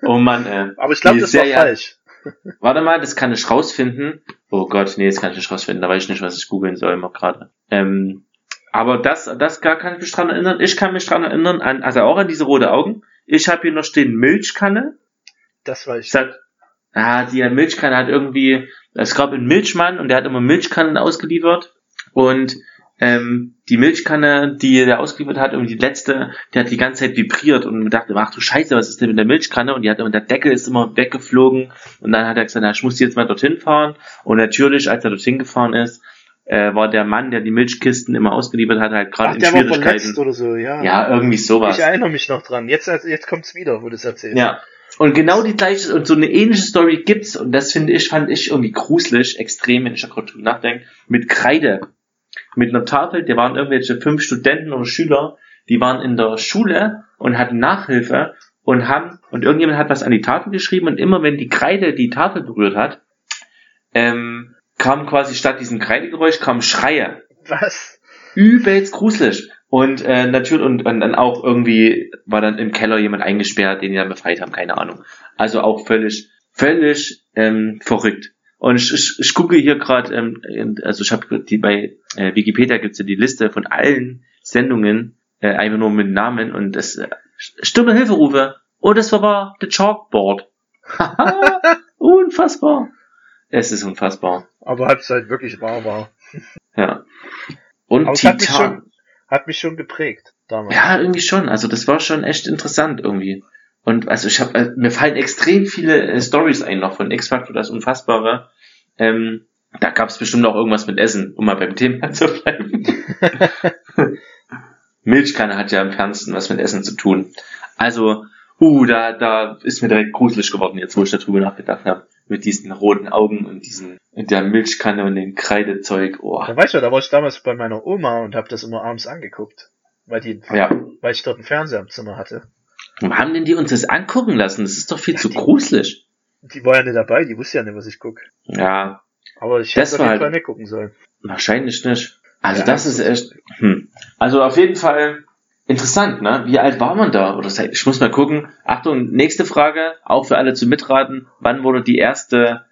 Oh Mann, ey. Aber ich glaube, das war falsch. *laughs* Warte mal, das kann ich rausfinden. Oh Gott, nee, das kann ich nicht rausfinden. Da weiß ich nicht, was ich googeln soll immer gerade. Ähm, aber das, das gar kann ich mich dran erinnern. Ich kann mich dran erinnern an, also auch an diese rote Augen. Ich habe hier noch stehen Milchkanne. Das war Ich sag, ah, die Milchkanne hat irgendwie, es gab einen Milchmann und der hat immer Milchkannen ausgeliefert. Und ähm, die Milchkanne, die er ausgeliefert hat, irgendwie die letzte, die hat die ganze Zeit vibriert und dachte, ach du Scheiße, was ist denn mit der Milchkanne? Und die hat und der Deckel ist immer weggeflogen und dann hat er gesagt, na, ich muss jetzt mal dorthin fahren. Und natürlich, als er dorthin gefahren ist, äh, war der Mann, der die Milchkisten immer ausgeliefert hat, halt gerade in der war Schwierigkeiten. oder so, ja. Ja, irgendwie sowas. Ich erinnere mich noch dran. Jetzt, jetzt kommt's wieder, wo du es erzählst. Ja. Und genau die gleiche und so eine ähnliche Story gibt's und das finde ich, fand ich irgendwie gruselig, extrem, wenn ich da gerade drüber nachdenke, mit Kreide. Mit einer Tafel, da waren irgendwelche fünf Studenten oder Schüler, die waren in der Schule und hatten Nachhilfe und haben, und irgendjemand hat was an die Tafel geschrieben und immer wenn die Kreide die Tafel berührt hat, ähm, kam quasi statt diesem Kreidegeräusch kam Schreie. Was? Übelst gruselig. Und äh, natürlich, und, und dann auch irgendwie war dann im Keller jemand eingesperrt, den die dann befreit haben, keine Ahnung. Also auch völlig, völlig ähm, verrückt. Und ich, ich, ich gucke hier gerade, ähm, also ich habe die bei äh, Wikipedia gibt's ja die Liste von allen Sendungen, äh, einfach nur mit Namen und das äh, Stimme Hilferufe. Oh, das war The Chalkboard. *laughs* unfassbar. Es ist unfassbar. Aber halb halt wirklich wahr war. Ja. Und Aber es Titan. hat mich, schon, hat mich schon geprägt damals. Ja, irgendwie schon. Also das war schon echt interessant irgendwie. Und also ich habe, äh, mir fallen extrem viele äh, Stories ein noch von X-Factor, das Unfassbare. Ähm, da gab es bestimmt auch irgendwas mit Essen, um mal beim Thema *laughs* zu bleiben. *laughs* Milchkanne hat ja im Fernsten was mit Essen zu tun. Also, uh, da, da ist mir direkt gruselig geworden, jetzt wo ich darüber nachgedacht habe. Mit diesen roten Augen und diesen, mit der Milchkanne und dem Kreidezeug. Oh. Da weißt du, da war ich damals bei meiner Oma und habe das immer abends angeguckt. Weil die, Ja. weil ich dort einen Fernseher im Zimmer hatte. Warum haben denn die uns das angucken lassen? Das ist doch viel Ja, zu die- gruselig. Die war ja nicht dabei, die wusste ja nicht, was ich guck. Ja, Aber ich hätte auf jeden halt- Fall nicht gucken sollen. Wahrscheinlich nicht. Also Ja, das ist echt. Hm. Also auf jeden Fall interessant, ne? Wie alt war man da? Oder ich muss mal gucken. Achtung, nächste Frage, auch für alle zu mitraten. Wann wurde die erste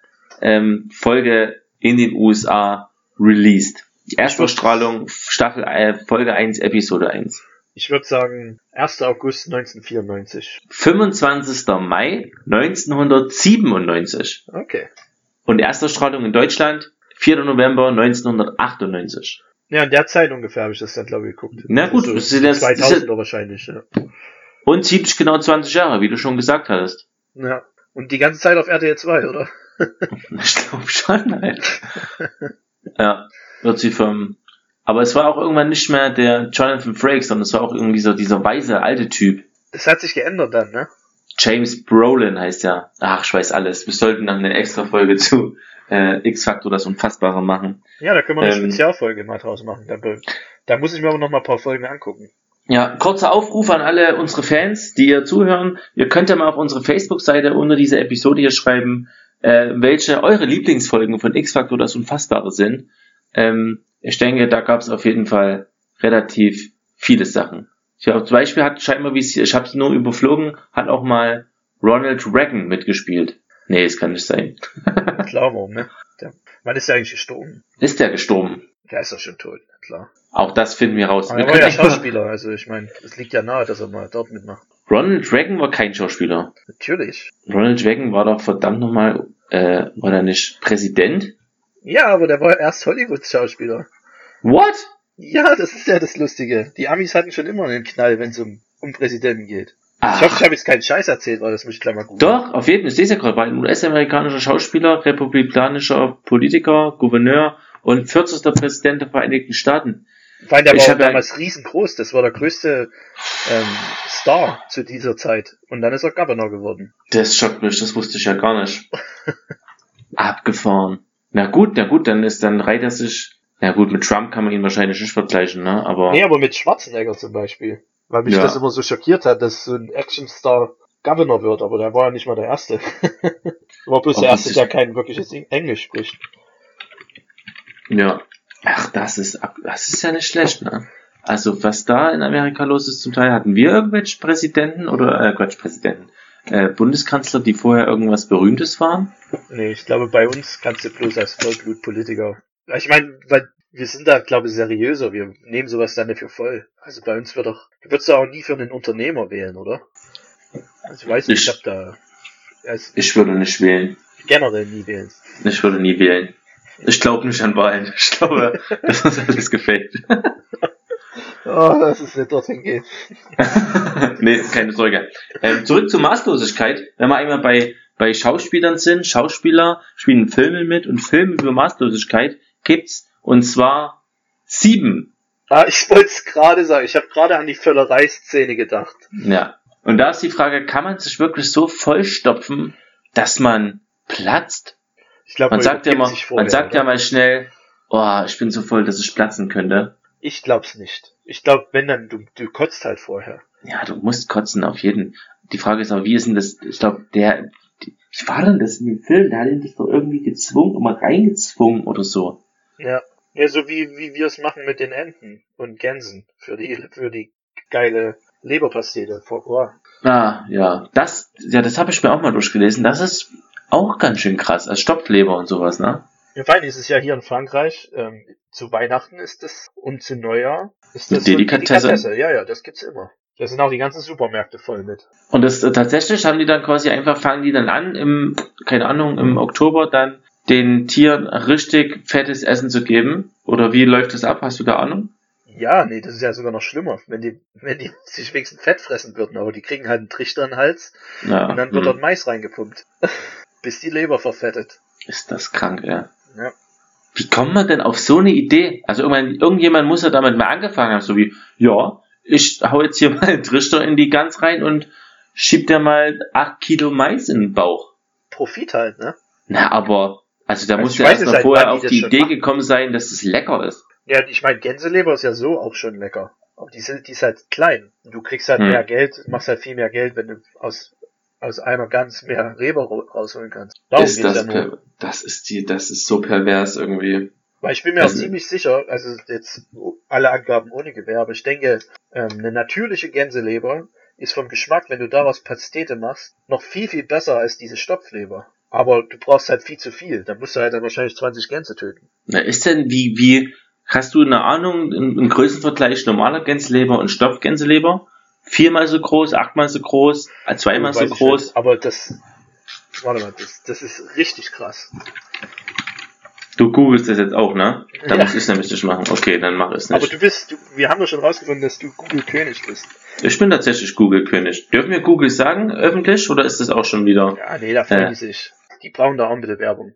ähm, Folge in den USA released? Die Erstausstrahlung, Staffel äh, Folge 1, Episode 1. Ich würde sagen, 1. August 1994. 25. Mai 1997. Okay. Und Erstausstrahlung in Deutschland 4. November 1998. Ja, in der Zeit ungefähr habe ich das dann, glaube ich, geguckt. Na gut, so das ist jetzt- 2000er wahrscheinlich, ja. Und ziemlich genau 20 Jahre, wie du schon gesagt hattest. ja. Und die ganze Zeit auf RTL 2, oder? *laughs* Ich glaube schon, ey. ja, wird sie vom. Aber es war auch irgendwann nicht mehr der Jonathan Frakes, sondern es war auch irgendwie so dieser weise alte Typ. Das hat sich geändert dann, ne? James Brolin heißt er. Ach, ich weiß alles. Wir sollten dann eine extra Folge zu äh, X-Factor das Unfassbare machen. Ja, da können wir eine Ähm. Spezialfolge mal draus machen. Da, da muss ich mir aber noch mal ein paar Folgen angucken. Ja, kurzer Aufruf an alle unsere Fans, die hier zuhören. Ihr könnt ja mal auf unsere Facebook-Seite unter dieser Episode hier schreiben, äh, welche eure Lieblingsfolgen von X-Factor das Unfassbare sind. Ähm, ich denke, da gab es auf jeden Fall relativ viele Sachen. Ja, zum Beispiel hat scheinbar, wie es hier, ich habe es nur überflogen, hat auch mal Ronald Reagan mitgespielt. Nee, es kann nicht sein. Klar, warum, ne? Der, wann ist der eigentlich gestorben? Ist der gestorben? Der ist doch schon tot, klar. Auch das finden wir raus. Aber Wir er war ja Schauspieler, also ich meine, es liegt ja nahe, dass er mal dort mitmacht. Ronald Reagan war kein Schauspieler. Natürlich. Ronald Reagan war doch verdammt nochmal, äh, war er nicht Präsident? Ja, aber der war erst Hollywood-Schauspieler. What? Ja, das ist ja das Lustige. Die Amis hatten schon immer einen Knall, wenn es um, um Präsidenten geht. Ach, Ich hoffe, ich habe jetzt keinen Scheiß erzählt, weil das muss ich gleich mal gut. doch, auf jeden Fall. Ich sehe es ja gerade, war ein US-amerikanischer Schauspieler, republikanischer Politiker, Gouverneur und 40. Präsident der Vereinigten Staaten. Allem, der Ich war damals riesengroß. Das war der größte ähm, Star zu dieser Zeit. Und dann ist er Governor geworden. Das schockt mich, das wusste ich ja gar nicht. *laughs* Abgefahren. Na gut, na gut, dann ist, dann reiht er sich, na gut, mit Trump kann man ihn wahrscheinlich nicht vergleichen, ne, aber, Nee, aber mit Schwarzenegger zum Beispiel. Weil mich Ja. das immer so schockiert hat, dass so ein Actionstar Governor wird, aber der war ja nicht mal der Erste. *laughs* war bloß der Erste, der kein wirkliches Englisch spricht. ja. Ach, das ist, das ist ja nicht schlecht, ne. Also, was da in Amerika los ist, zum Teil hatten wir irgendwelche Präsidenten oder, äh, Quatsch, Präsidenten, äh, Bundeskanzler, die vorher irgendwas Berühmtes waren? Nee, ich glaube, bei uns kannst du bloß als Vollblutpolitiker. Ich meine, weil wir sind da, glaube ich, seriöser. Wir nehmen sowas dann nicht für voll. Also bei uns wird doch, du würdest du auch nie für einen Unternehmer wählen, oder? Also ich weiß nicht, ich, Ich- hab da also Ich würde nicht wählen. generell nie wählen. Ich würde nie wählen. Ich glaube nicht an Wahlen. Ich glaube, das ist alles gefaked. Oh, dass es nicht dorthin geht. *laughs* nee, keine Sorge. Ähm, zurück zur Maßlosigkeit. Wenn wir einmal bei, bei Schauspielern sind, Schauspieler spielen Filme mit und Filme über Maßlosigkeit gibt's und zwar sieben. Ah, ich wollte es gerade sagen. Ich habe gerade an die Völlerei-Szene gedacht. Ja. Und da ist die Frage, kann man sich wirklich so vollstopfen, dass man platzt? Ich glaube, Man sagt ja mal, vorher, man sagt ja oder? mal schnell, oh, ich bin so voll, dass ich platzen könnte. Ich glaub's nicht. Ich glaube, wenn dann, du, du kotzt halt vorher. Ja, du musst kotzen auf jeden. die Frage ist aber, wie ist denn das, ich glaube, der, wie war denn das in dem Film? Der hat ihn doch irgendwie gezwungen, immer reingezwungen oder so. Ja. Ja, so wie, wie wir es machen mit den Enten und Gänsen für die, für die geile Leberpastete vor Ohr. Ah, ja. Das, ja, das habe ich mir auch mal durchgelesen. Das ist auch ganz schön krass. Als Stoppleber und sowas, ne? Ja, vor allem ist es ja hier in Frankreich, ähm, zu Weihnachten ist das und zu Neujahr ist das Delikatesse. So Delikatesse. Ja, ja, das gibt's immer. Da sind auch die ganzen Supermärkte voll mit. Und das äh, tatsächlich haben die dann quasi einfach, fangen die dann an, im, keine Ahnung, im Oktober dann den Tieren richtig fettes Essen zu geben? Oder wie läuft das ab? Hast du da Ahnung? Ja, nee, das ist ja sogar noch schlimmer, wenn die, wenn die *laughs* sich wenigstens Fett fressen würden, aber die kriegen halt einen Trichter in den Hals Ja. und dann wird hm. dort Mais reingepumpt. *laughs* Bis die Leber verfettet. Ist das krank, ja. Ja. Wie kommt man denn auf so eine Idee? Also irgendjemand muss ja damit mal angefangen haben, so wie, ja, ich hau jetzt hier *laughs* mal einen Trichter in die Gans rein und schieb dir mal acht Kilo Mais in den Bauch. Profit halt, ne? Na, aber, also da Also muss ja erst nicht, mal seit vorher auf die Idee machen. gekommen sein, dass es lecker ist. Ja, ich meine, Gänseleber ist ja so auch schon lecker. Aber die, sind, die ist halt klein. Du kriegst halt Hm. mehr Geld, machst halt viel mehr Geld, wenn du aus, aus einer Gans mehr Leber ro- rausholen kannst. Darum ist das, per das ist die, das ist so pervers irgendwie. Weil ich bin mir Also- auch ziemlich sicher, also jetzt alle Angaben ohne Gewehr, aber ich denke, ähm, eine natürliche Gänseleber ist vom Geschmack, wenn du daraus Pastete machst, noch viel, viel besser als diese Stopfleber. Aber du brauchst halt viel zu viel. Da musst du halt dann wahrscheinlich 20 Gänse töten. Na, ist denn, wie, wie, hast du eine Ahnung, im, im Größenvergleich normaler Gänseleber und Stopfgänseleber? Viermal so groß, achtmal so groß, äh, zweimal so groß? aber das, warte mal, das, das ist richtig krass. Du googelst das jetzt auch, ne? Dann Ja. muss ich es nämlich nicht machen. Okay, dann mach es Aber nicht. du bist, du, wir haben doch schon rausgefunden, dass du Google König bist. Ich bin tatsächlich Google-König. Dürfen wir Google sagen, öffentlich, oder ist das auch schon wieder? Ja, nee, da freuen Ja. die sich. Die brauchen da auch bisschen Werbung.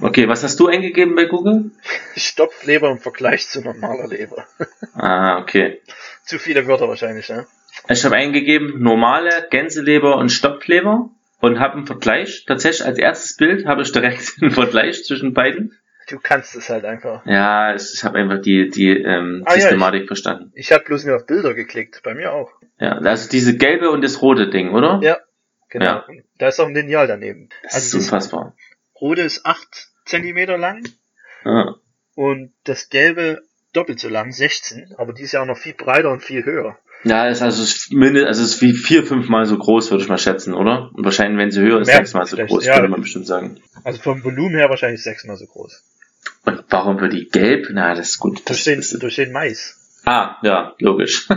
Okay, was hast du eingegeben bei Google? *laughs* Stopfleber im Vergleich zu normaler Leber. *laughs* Ah, okay. Zu viele Wörter wahrscheinlich, ne? Ich habe eingegeben normale Gänseleber und Stopfleber und habe einen Vergleich. Tatsächlich als erstes Bild habe ich direkt *laughs* einen Vergleich zwischen beiden. Du kannst es halt einfach. Ja, ich, ich habe einfach die, die ähm, Ah, ja, Systematik verstanden. Ich habe bloß nur auf Bilder geklickt, bei mir auch. Ja, also diese gelbe und das rote Ding, oder? Ja, genau. Ja. Da ist auch ein Lineal daneben. Das Also ist unfassbar. Rote ist 8 Zentimeter lang Ja. und das gelbe doppelt so lang, 16, aber die ist ja auch noch viel breiter und viel höher. Ja, ist also, es ist mindest, also ist wie vier, fünf Mal so groß, würde ich mal schätzen, oder? Und wahrscheinlich, wenn sie höher ist, Mehr sechs Mal so groß, ja. könnte man bestimmt sagen. Also vom Volumen her wahrscheinlich sechsmal so groß. Und warum wird die gelb? Na, das ist gut. Das Durch den, ist, durch den Mais. ah, ja, logisch. *laughs*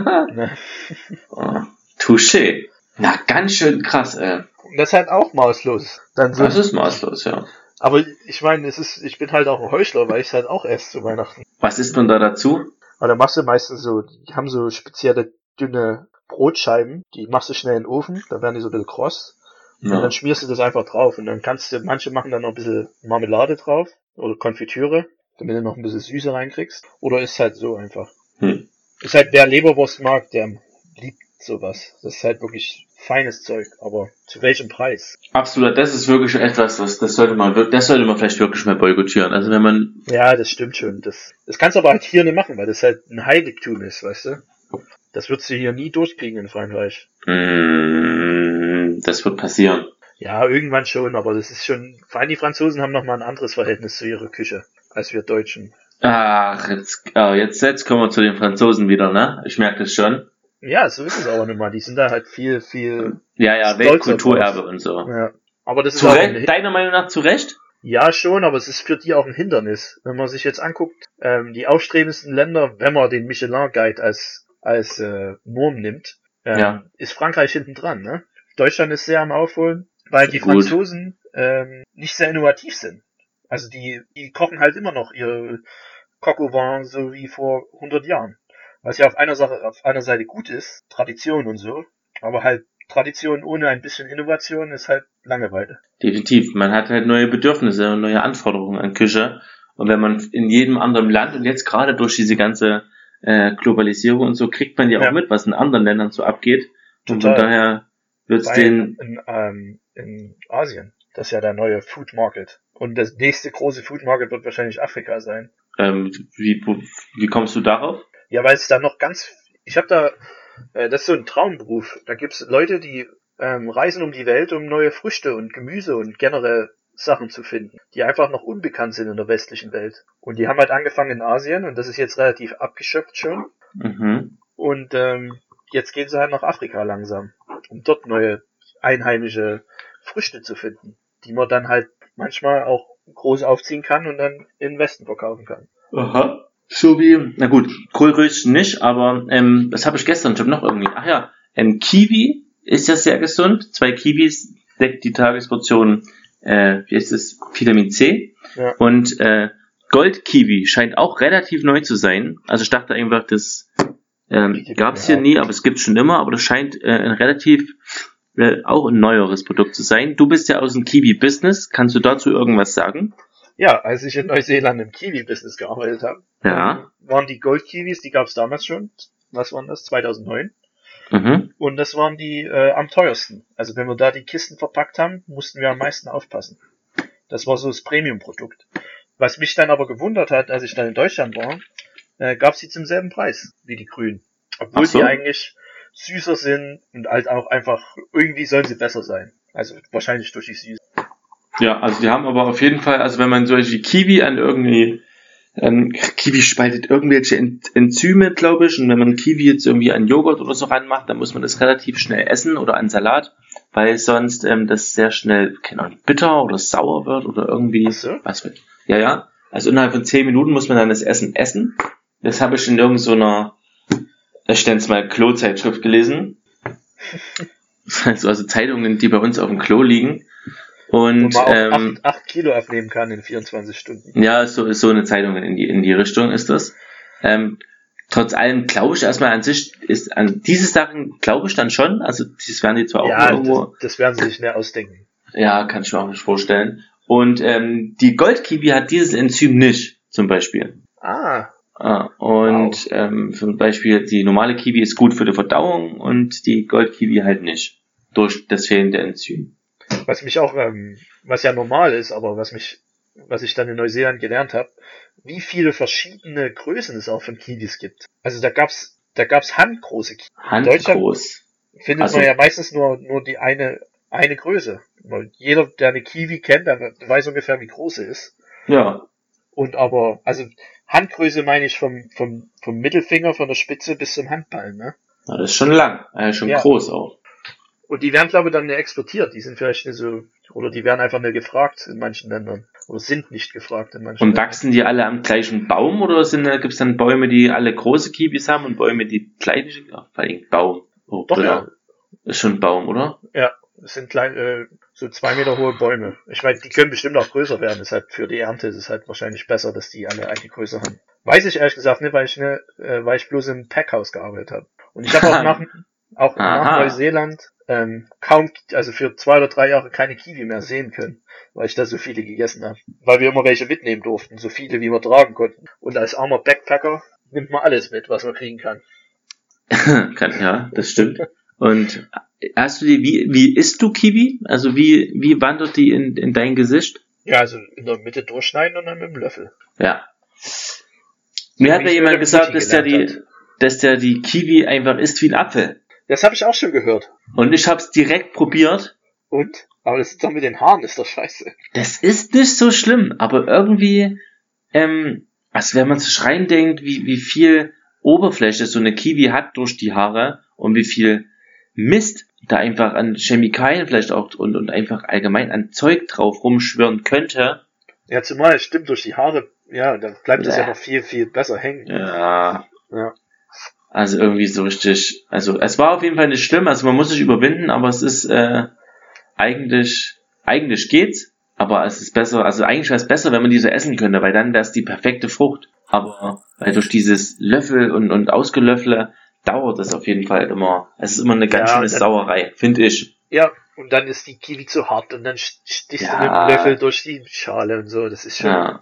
*laughs* Ah, Touché. Na, ganz schön krass, ey. Und das ist halt auch maßlos. Dann so, Das ist maßlos, ja. aber ich meine, es ist, ich bin halt auch ein Heuchler, weil ich es halt auch esse zu Weihnachten. Was isst man da dazu? Aber da machst du meistens so, die haben so spezielle dünne Brotscheiben, die machst du schnell in den Ofen, dann werden die so ein bisschen kross. Und Ja. dann schmierst du das einfach drauf und dann kannst du, manche machen dann noch ein bisschen Marmelade drauf oder Konfitüre, damit du noch ein bisschen Süße reinkriegst. Oder ist halt so einfach. Hm. Ist halt, wer Leberwurst mag, der liebt sowas. Das ist halt wirklich feines Zeug, aber zu welchem Preis? Absolut, das ist wirklich etwas, was, das sollte man wirklich, das sollte man vielleicht wirklich mal boykottieren. Also wenn man, Ja, das stimmt schon. Das, das kannst du aber halt hier nicht machen, weil das halt ein Heiligtum ist, weißt du? Das würdest du hier nie durchkriegen in Frankreich. mm, das wird passieren. Ja, irgendwann schon, aber das ist schon, vor allem die Franzosen haben nochmal ein anderes Verhältnis zu ihrer Küche als wir Deutschen. Ach, jetzt, ah, jetzt, jetzt kommen wir zu den Franzosen wieder, ne? Ich merke das schon. Ja, so ist es aber nun mal. Die sind da halt viel, viel, Ja, ja, Weltkulturerbe und so. ja. Aber das ist Zu auch Recht, ein, deiner Meinung nach zu Recht? ja schon, aber es ist für die auch ein Hindernis. Wenn man sich jetzt anguckt, ähm, die aufstrebendsten Länder, wenn man den Michelin Guide als, als, äh, Norm nimmt, ähm, Ja. ist Frankreich hinten dran, ne? Deutschland ist sehr am Aufholen, weil die Gut. Franzosen, ähm, nicht sehr innovativ sind. Also die, die kochen halt immer noch ihr Coq au vin so wie vor 100 Jahren. Was ja auf einer Sache, auf einer Seite gut ist, Tradition und so, aber halt Tradition ohne ein bisschen Innovation ist halt Langeweile. Definitiv. Man hat halt neue Bedürfnisse und neue Anforderungen an Küche. Und wenn man in jedem anderen Land und jetzt gerade durch diese ganze äh, Globalisierung und so kriegt man ja auch Ja. mit, was in anderen Ländern so abgeht. Und Total. von daher wird's Weil den, in, ähm, in Asien, das ist ja der neue Food Market. Und das nächste große Food Market wird wahrscheinlich Afrika sein. ähm, wie, wie kommst du darauf? Ja, weil es da noch ganz, ich habe da Äh, das ist so ein Traumberuf. Da gibt's Leute, die ähm, reisen um die Welt, um neue Früchte und Gemüse und generell Sachen zu finden, die einfach noch unbekannt sind in der westlichen Welt. Und die haben halt angefangen in Asien und das ist jetzt relativ abgeschöpft schon. Mhm. Und ähm, jetzt gehen sie halt nach Afrika langsam, um dort neue einheimische Früchte zu finden, die man dann halt manchmal auch groß aufziehen kann und dann in den Westen verkaufen kann. Aha. So wie, na gut, Kohlröschen nicht, aber ähm, das habe ich gestern schon noch irgendwie. Ach ja, ähm, Kiwi ist ja sehr gesund. Zwei Kiwis deckt die Tagesportion, äh, wie heißt es, Vitamin C. Ja. Und äh, Goldkiwi scheint auch relativ neu zu sein. Also ich dachte einfach, das ähm, gab es hier nie, aber es gibt schon immer. Aber das scheint äh, ein relativ äh, auch ein neueres Produkt zu sein. Du bist ja aus dem Kiwi-Business. Kannst du dazu irgendwas sagen? Ja, als ich in Neuseeland im Kiwi-Business gearbeitet habe, Ja. waren die Gold-Kiwis, die gab es damals schon. Was waren das? 2009. Mhm. Und das waren die äh, am teuersten. Also wenn wir da die Kisten verpackt haben, mussten wir am meisten aufpassen. Das war so das Premium-Produkt. Was mich dann aber gewundert hat, als ich dann in Deutschland war, äh, gab es die zum selben Preis wie die Grünen. Obwohl so. die eigentlich süßer sind und halt auch einfach, irgendwie sollen sie besser sein. Also wahrscheinlich durch die Süße. Ja, also die haben aber auf jeden Fall, also wenn man solche Kiwi an irgendwie, ähm, Kiwi spaltet irgendwelche En- Enzyme, glaube ich, und wenn man Kiwi jetzt irgendwie an Joghurt oder so ranmacht, dann muss man das relativ schnell essen oder an Salat, weil sonst ähm, das sehr schnell, keine Ahnung, bitter oder sauer wird oder irgendwie, so. was wird. Ja, ja. Also innerhalb von 10 Minuten muss man dann das Essen essen. Das habe ich in irgendeiner, ich nenne es mal Klo-Zeitschrift gelesen. *laughs* Also, also Zeitungen, die bei uns auf dem Klo liegen. Wo Und man auch ähm, 8, 8 Kilo abnehmen kann in 24 Stunden. ja, so ist so eine Zeitung in die, in die Richtung ist das. Ähm, trotz allem glaube ich erstmal an sich, ist an diese Sachen glaube ich dann schon. Also das werden die zwar auch Ja, irgendwo. das, das werden sie sich näher ausdenken. Ja, kann ich mir auch nicht vorstellen. Und ähm, die Goldkiwi hat dieses Enzym nicht, zum Beispiel. Ah, Ah, und ähm, zum Beispiel die normale Kiwi ist gut für die Verdauung und die Goldkiwi halt nicht. Durch das fehlende Enzym. Was mich auch, ähm, was ja normal ist, aber was mich, was ich dann in Neuseeland gelernt habe, wie viele verschiedene Größen es auch von Kiwis gibt. Also da gab's, da gab's handgroße Kiwis. Handgroß. Findet Also- man ja meistens nur, nur die eine, eine Größe. Jeder, der eine Kiwi kennt, der weiß ungefähr, wie groß sie ist. Ja. Und aber, also Handgröße meine ich vom, vom, vom Mittelfinger, von der Spitze bis zum Handballen, ne? Na, das ist schon lang. Äh, schon Ja. groß auch. Und die werden, glaube ich, dann nicht exportiert. Die sind vielleicht nicht so, oder die werden einfach nicht gefragt in manchen Ländern. Oder sind nicht gefragt in manchen Und Ländern. wachsen die alle am gleichen Baum oder sind gibt es dann Bäume, die alle große Kiwis haben und Bäume, die kleine? Ach, vor allem Baum. Oh, Doch, Britta. Ist schon ein Baum, oder? Ja, es sind klein, äh, so zwei Meter hohe Bäume. Ich meine, die können bestimmt auch größer werden. Halt für die Ernte ist es halt wahrscheinlich besser, dass die alle eine Größe haben. Weiß ich ehrlich gesagt nicht, weil ich ne, äh, weil ich bloß im Packhaus gearbeitet habe. Und ich habe auch *laughs* nach auch nach Aha. Neuseeland ähm, kaum, also für zwei oder drei Jahre keine Kiwi mehr sehen können, weil ich da so viele gegessen habe. Weil wir immer welche mitnehmen durften, so viele wie wir tragen konnten. Und als armer Backpacker nimmt man alles mit, was man kriegen kann. *laughs* Kann, ja, das stimmt. Und hast du die, wie, wie isst du Kiwi? Also wie, wie wandert die in, in dein Gesicht? Ja, also in der Mitte durchschneiden und dann mit dem Löffel. Ja. Mir hat ja jemand gesagt, dass der die, dass der die Kiwi einfach isst wie ein Apfel. Das habe ich auch schon gehört. Und ich hab's direkt probiert. Und? Aber das ist doch mit den Haaren, ist doch scheiße. Das ist nicht so schlimm, aber irgendwie, ähm, also wenn man sich reindenkt, wie, wie viel Oberfläche so eine Kiwi hat durch die Haare und wie viel Mist da einfach an Chemikalien vielleicht auch und, und einfach allgemein an Zeug drauf rumschwirren könnte. Ja, zumal es stimmt durch die Haare, ja, dann bleibt es ja Bäh. noch viel, viel besser hängen. Ja. Ja. Also irgendwie so richtig, also es war auf jeden Fall nicht schlimm, also man muss sich überwinden, aber es ist äh, eigentlich, eigentlich geht's, aber es ist besser, also eigentlich wäre es besser, wenn man diese essen könnte, weil dann wäre es die perfekte Frucht. Aber weil durch dieses Löffel und, und Ausgelöffle dauert es auf jeden Fall immer, es ist immer eine ganz Ja, schöne Sauerei, finde ich. Ja, und dann ist die Kiwi zu hart und dann st- stichst du Ja. mit dem Löffel durch die Schale und so. Das ist schon, Ja,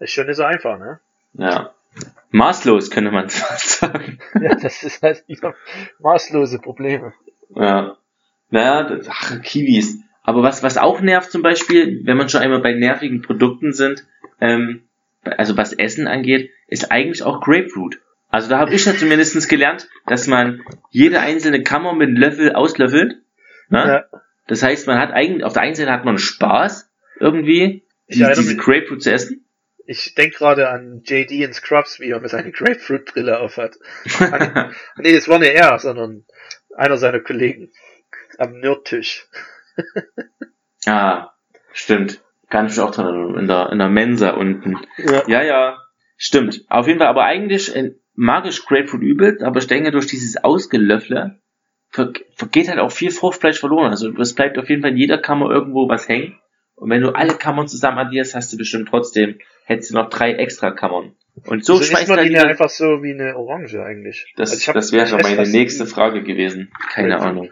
das ist schon nicht so einfach, ne? ja. Maßlos könnte man *laughs* sagen. Ja, das ist halt immer maßlose Probleme. Ja. Naja, das- ach, Kiwis. Aber was, was auch nervt zum Beispiel, wenn man schon einmal bei nervigen Produkten sind, ähm, also was Essen angeht, ist eigentlich auch Grapefruit. Also da habe ich ja zumindest gelernt, dass man jede einzelne Kammer mit einem Löffel auslöffelt. Ne? Ja. Das heißt, man hat eigentlich, auf der einen Seite hat man Spaß, irgendwie, die, diese mich, Grapefruit zu essen. Ich denke gerade an JD in Scrubs, wie er mit seiner Grapefruit-Brille aufhat. nee, das war nicht er, sondern einer seiner Kollegen am Nerdtisch. *laughs* ah, stimmt. Kann ich mich auch dran in der, in der Mensa unten. Ja. ja, ja, stimmt. Auf jeden Fall, aber eigentlich äh, mag ich Grapefruit übel, aber ich denke, durch dieses Ausgelöffle vergeht halt auch viel Fruchtfleisch verloren. Also es bleibt auf jeden Fall in jeder Kammer irgendwo was hängen. Und wenn du alle Kammern zusammen addierst, hast du bestimmt trotzdem, hättest du noch drei extra Kammern. Und so also schmeißt man die wieder, einfach so wie eine Orange eigentlich. Das, also das wäre schon meine nächste Frage gewesen. Keine Grapefruit. Ahnung.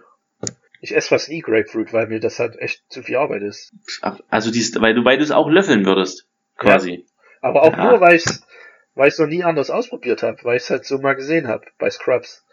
Ich esse fast nie Grapefruit, weil mir das halt echt zu viel Arbeit ist. Also dies, weil du, weil du es auch löffeln würdest, quasi. Ja. Aber auch ja. nur, weil ich weil ich noch nie anders ausprobiert habe, weil ich es halt so mal gesehen habe bei Scrubs.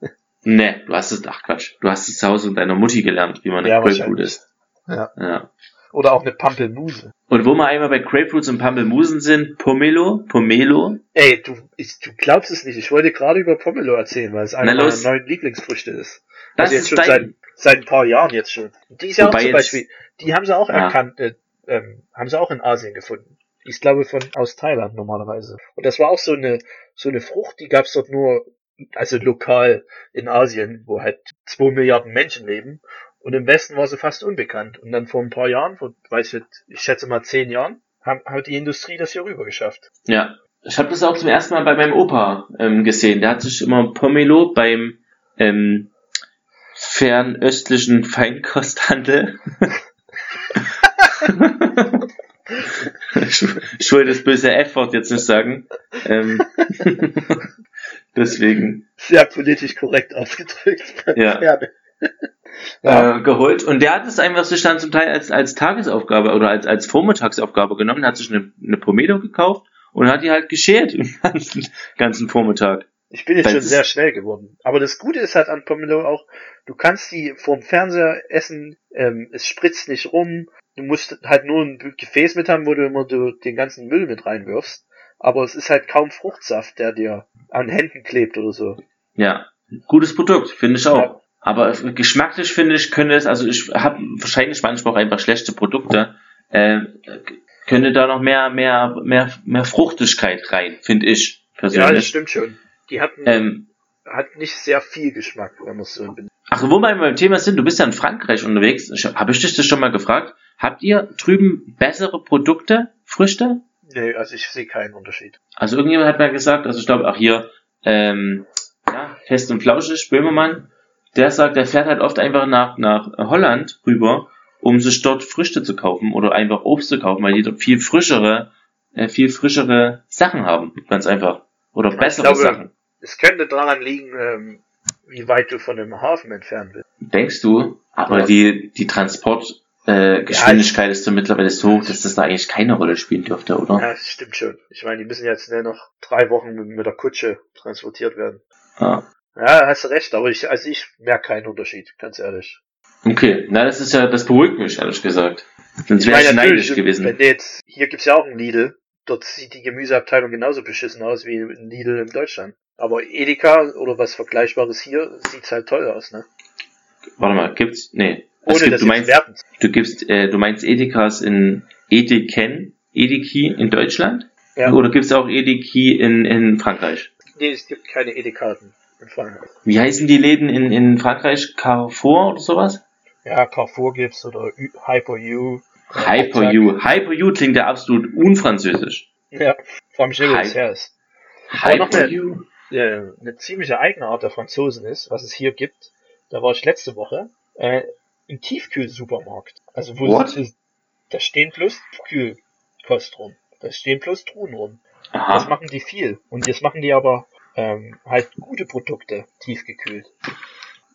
*laughs* ne, du hast es, ach Quatsch, du hast es zu Hause und deiner Mutti gelernt, wie man eine ja, Grapefruit isst. Ja. ja. Oder auch eine Pampelmuse. Und wo wir einmal bei Grapefruits und Pampelmusen sind, Pomelo, Pomelo. Ey, du, ich, du glaubst es nicht. Ich wollte gerade über Pomelo erzählen, weil es einer meiner neuen Lieblingsfrüchte ist. Das also jetzt ist schon seit, seit ein paar Jahren jetzt schon. Die ist ja auch zum Beispiel, die haben sie auch ja. erkannt, äh, ähm, haben sie auch in Asien gefunden. Ich glaube von aus Thailand normalerweise. Und das war auch so eine so eine Frucht, die gab's dort nur also lokal in Asien, wo halt zwei Milliarden Menschen leben. Und im Westen war sie fast unbekannt. Und dann vor ein paar Jahren, vor, weiß ich, ich schätze mal zehn Jahren, haben, hat die Industrie das hier rüber geschafft. Ja, ich habe das auch zum ersten Mal bei meinem Opa ähm, gesehen. Der hat sich immer Pomelo beim ähm, fernöstlichen Feinkosthandel. *laughs* ich, ich wollte das böse F-Wort jetzt nicht sagen. Ähm, *laughs* deswegen. Sehr politisch korrekt ausgedrückt. Ja. *laughs* ja. Äh, geholt und der hat es einfach sich dann zum Teil als, als Tagesaufgabe oder als, als Vormittagsaufgabe genommen, hat sich eine, eine Pomelo gekauft und hat die halt geschert den ganzen, ganzen Vormittag. Ich bin jetzt schon sehr schnell geworden. Aber das Gute ist halt an Pomelo auch, du kannst die vorm Fernseher essen, ähm, es spritzt nicht rum, du musst halt nur ein Gefäß mit haben, wo du immer du den ganzen Müll mit reinwirfst. Aber es ist halt kaum Fruchtsaft, der dir an Händen klebt oder so. Ja, gutes Produkt, finde ich auch. Aber geschmacklich finde ich, könnte es, also ich habe wahrscheinlich manchmal auch einfach schlechte Produkte, äh, könnte da noch mehr, mehr, mehr, mehr Fruchtigkeit rein, finde ich persönlich. Ja, das stimmt schon. Die hatten, ähm, hat nicht sehr viel Geschmack, wenn man so benutzt. Ach, wo wir beim Thema sind, du bist ja in Frankreich unterwegs. Habe ich dich das schon mal gefragt? Habt ihr drüben bessere Produkte, Früchte? Nee, also ich sehe keinen Unterschied. Also irgendjemand hat mir gesagt, also ich glaube auch hier, ähm, ja, fest und flauschig, Böhmermann, der sagt, der fährt halt oft einfach nach, nach Holland rüber, um sich dort Früchte zu kaufen oder einfach Obst zu kaufen, weil die dort viel frischere, äh, viel frischere Sachen haben. Ganz einfach. Oder bessere glaube, Sachen. Es könnte daran liegen, ähm, wie weit du von dem Hafen entfernt bist. Denkst du? Aber ja. die, die Transportgeschwindigkeit äh, ja, ist so mittlerweile so hoch, dass das da eigentlich keine Rolle spielen dürfte, oder? Ja, das stimmt schon. Ich meine, die müssen jetzt nur noch drei Wochen mit, mit der Kutsche transportiert werden. Ah. Ja, hast du recht, aber ich, also ich merke keinen Unterschied, ganz ehrlich. Okay, na, das ist ja, das beruhigt mich, ehrlich gesagt. Sonst wäre ich neidisch gewesen. Wenn jetzt, hier gibt's ja auch einen Lidl, dort sieht die Gemüseabteilung genauso beschissen aus wie ein Lidl in Deutschland. Aber Edeka oder was Vergleichbares hier sieht's halt toll aus, ne? Warte mal, gibt's, nee. Ohne gibt, dass du meinst, werten. du gibst, äh, du meinst Edekas in Edeken, Edeki in Deutschland? Ja. Oder gibt's auch Edeki in, in Frankreich? Nee, es gibt keine Edekaten. Wie heißen die Läden in, in Frankreich? Carrefour oder sowas? Ja, Carrefour gibt's oder Hyper U. Hyper U. Hyper U klingt ja absolut unfranzösisch. Ja, vor allem wo es her ist. Hyper U äh, eine ziemliche eigene Art der Franzosen ist, was es hier gibt. Da war ich letzte Woche äh, im Tiefkühlsupermarkt. Also wo? Sie, da stehen bloß Kühlkost rum. Da stehen bloß Truhen rum. Aha. Das machen die viel. Und jetzt machen die aber ähm, halt gute Produkte tiefgekühlt.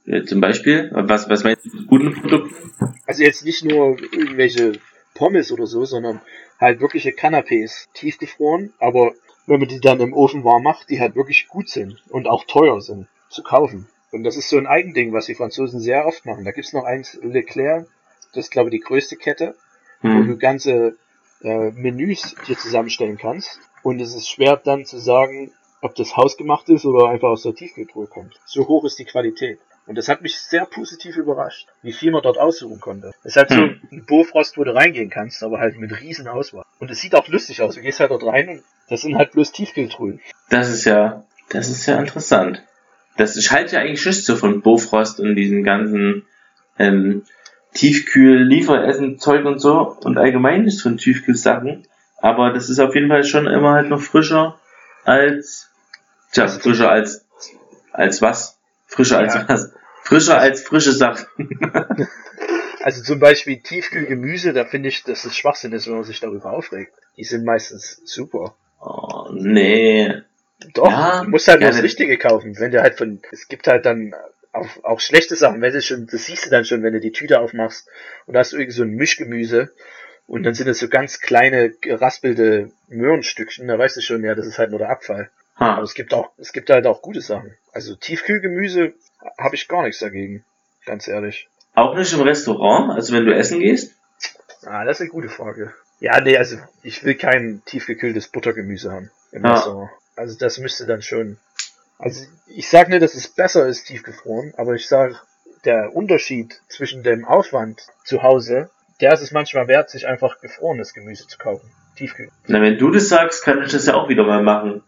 Ja, zum Beispiel? Was, was meinst du mit guten Produkten? Also jetzt nicht nur irgendwelche Pommes oder so, sondern halt wirkliche Canapés, tiefgefroren, aber wenn man die dann im Ofen warm macht, die halt wirklich gut sind und auch teuer sind zu kaufen. Und das ist so ein Eigending, was die Franzosen sehr oft machen. Da gibt's noch eins, Leclerc, das ist glaube ich die größte Kette, hm. wo du ganze äh, Menüs dir zusammenstellen kannst. Und es ist schwer dann zu sagen, ob das hausgemacht ist oder einfach aus der Tiefkühltruhe kommt. So hoch ist die Qualität. Und das hat mich sehr positiv überrascht, wie viel man dort aussuchen konnte. Es ist halt so Hm. ein Bofrost, wo du reingehen kannst, aber halt mit riesen Auswahl. Und es sieht auch lustig aus. Du gehst halt dort rein und das sind halt bloß Tiefkühltruhen. Das ist ja, das ist ja interessant. Das, ich halte ja eigentlich nicht so von Bofrost und diesen ganzen ähm, Tiefkühl-Lieferessen-Zeug und so und allgemein nicht von Tiefkühlsachen. Aber das ist auf jeden Fall schon immer halt noch frischer als, tja, frischer als, als was? Frischer als Ja. was? Frischer als frische Sachen. *laughs* Also zum Beispiel Tiefkühlgemüse, da finde ich, dass es Schwachsinn ist, wenn man sich darüber aufregt. Die sind meistens super. Oh, nee. Doch, Ja, du musst halt nur das. Richtige kaufen. Wenn du halt von, es gibt halt dann auch, auch schlechte Sachen, wenn du schon, das siehst du dann schon, wenn du die Tüte aufmachst und da hast du irgendwie so ein Mischgemüse und dann sind es so ganz kleine geraspelte Möhrenstückchen, da weißt du schon, ja, das ist halt nur der Abfall. Aber Ha. es gibt auch, es gibt halt auch gute Sachen. Also Tiefkühlgemüse habe ich gar nichts dagegen. Ganz ehrlich. Auch nicht im Restaurant, also wenn du essen gehst? Ah, das ist eine gute Frage. Ja, nee, also ich will kein tiefgekühltes Buttergemüse haben im Ja. Restaurant. Also das müsste dann schon. Also ich sage nicht, dass es besser ist tiefgefroren, aber ich sage, der Unterschied zwischen dem Aufwand zu Hause, der ist es manchmal wert, sich einfach gefrorenes Gemüse zu kaufen. Tiefkühl. Na, wenn du das sagst, kann ich das ja auch wieder mal machen.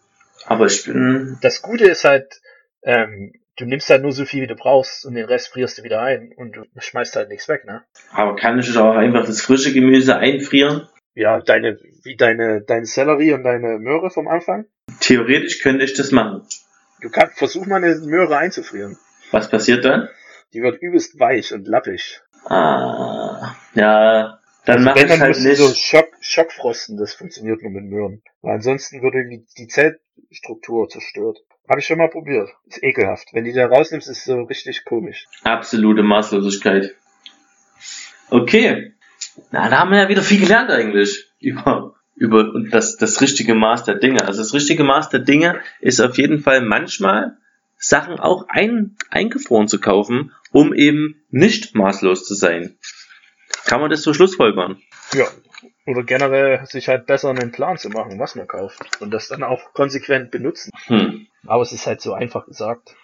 Aber ich bin, Das Gute ist halt, ähm, du nimmst halt nur so viel, wie du brauchst und den Rest frierst du wieder ein und du schmeißt halt nichts weg, ne? aber kann ich auch einfach das frische Gemüse einfrieren? Ja, deine, wie deine, dein Sellerie und deine Möhre vom Anfang. Theoretisch könnte ich das machen. Du kannst, versuch mal eine Möhre einzufrieren. Was passiert dann? Die wird übelst weich und lappig. Ah, ja, dann Also mache ich halt nicht. so Schock, Schockfrosten, das funktioniert nur mit Möhren. Weil ansonsten irgendwie die Zellstruktur zerstört. Habe ich schon mal probiert. Ist ekelhaft. Wenn die da rausnimmst, ist so richtig komisch. Absolute Maßlosigkeit. Okay. Na, da haben wir ja wieder viel gelernt eigentlich. Über, über und das, das richtige Maß der Dinge. Also das richtige Maß der Dinge ist auf jeden Fall manchmal Sachen auch ein, eingefroren zu kaufen, um eben nicht maßlos zu sein. Kann man das so schlussfolgern? Ja. Oder generell sich halt besser einen Plan zu machen, was man kauft. Und das dann auch konsequent benutzen. Hm. Aber es ist halt so einfach gesagt.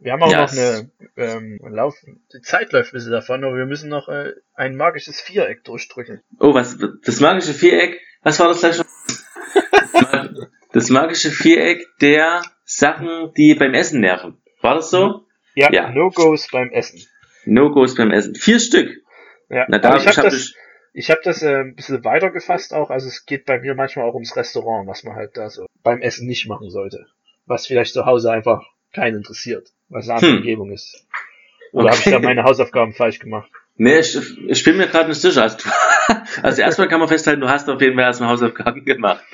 Wir haben auch Ja, noch eine ähm, Lauf. Die Zeit läuft ein bisschen davon, aber wir müssen noch äh, ein magisches Viereck durchdrücken. Oh, was, das magische Viereck, was war das gleich noch? *laughs* Das magische Viereck der Sachen, die beim Essen nerven. War das so? Ja, Ja. No-Gos beim Essen. No-Gos beim Essen. Vier Stück. Ja, Na, da ich habe hab das, ich- ich hab das äh, ein bisschen weiter gefasst auch. Also es geht bei mir manchmal auch ums Restaurant, was man halt da so beim Essen nicht machen sollte. Was vielleicht zu Hause einfach keinen interessiert, was eine andere Hm. Umgebung ist. Oder habe ich da Okay. meine Hausaufgaben falsch gemacht? Nee, ich, ich bin mir gerade nicht sicher. Also, *laughs* also erstmal kann man festhalten, du hast auf jeden Fall erstmal Hausaufgaben *laughs* gemacht.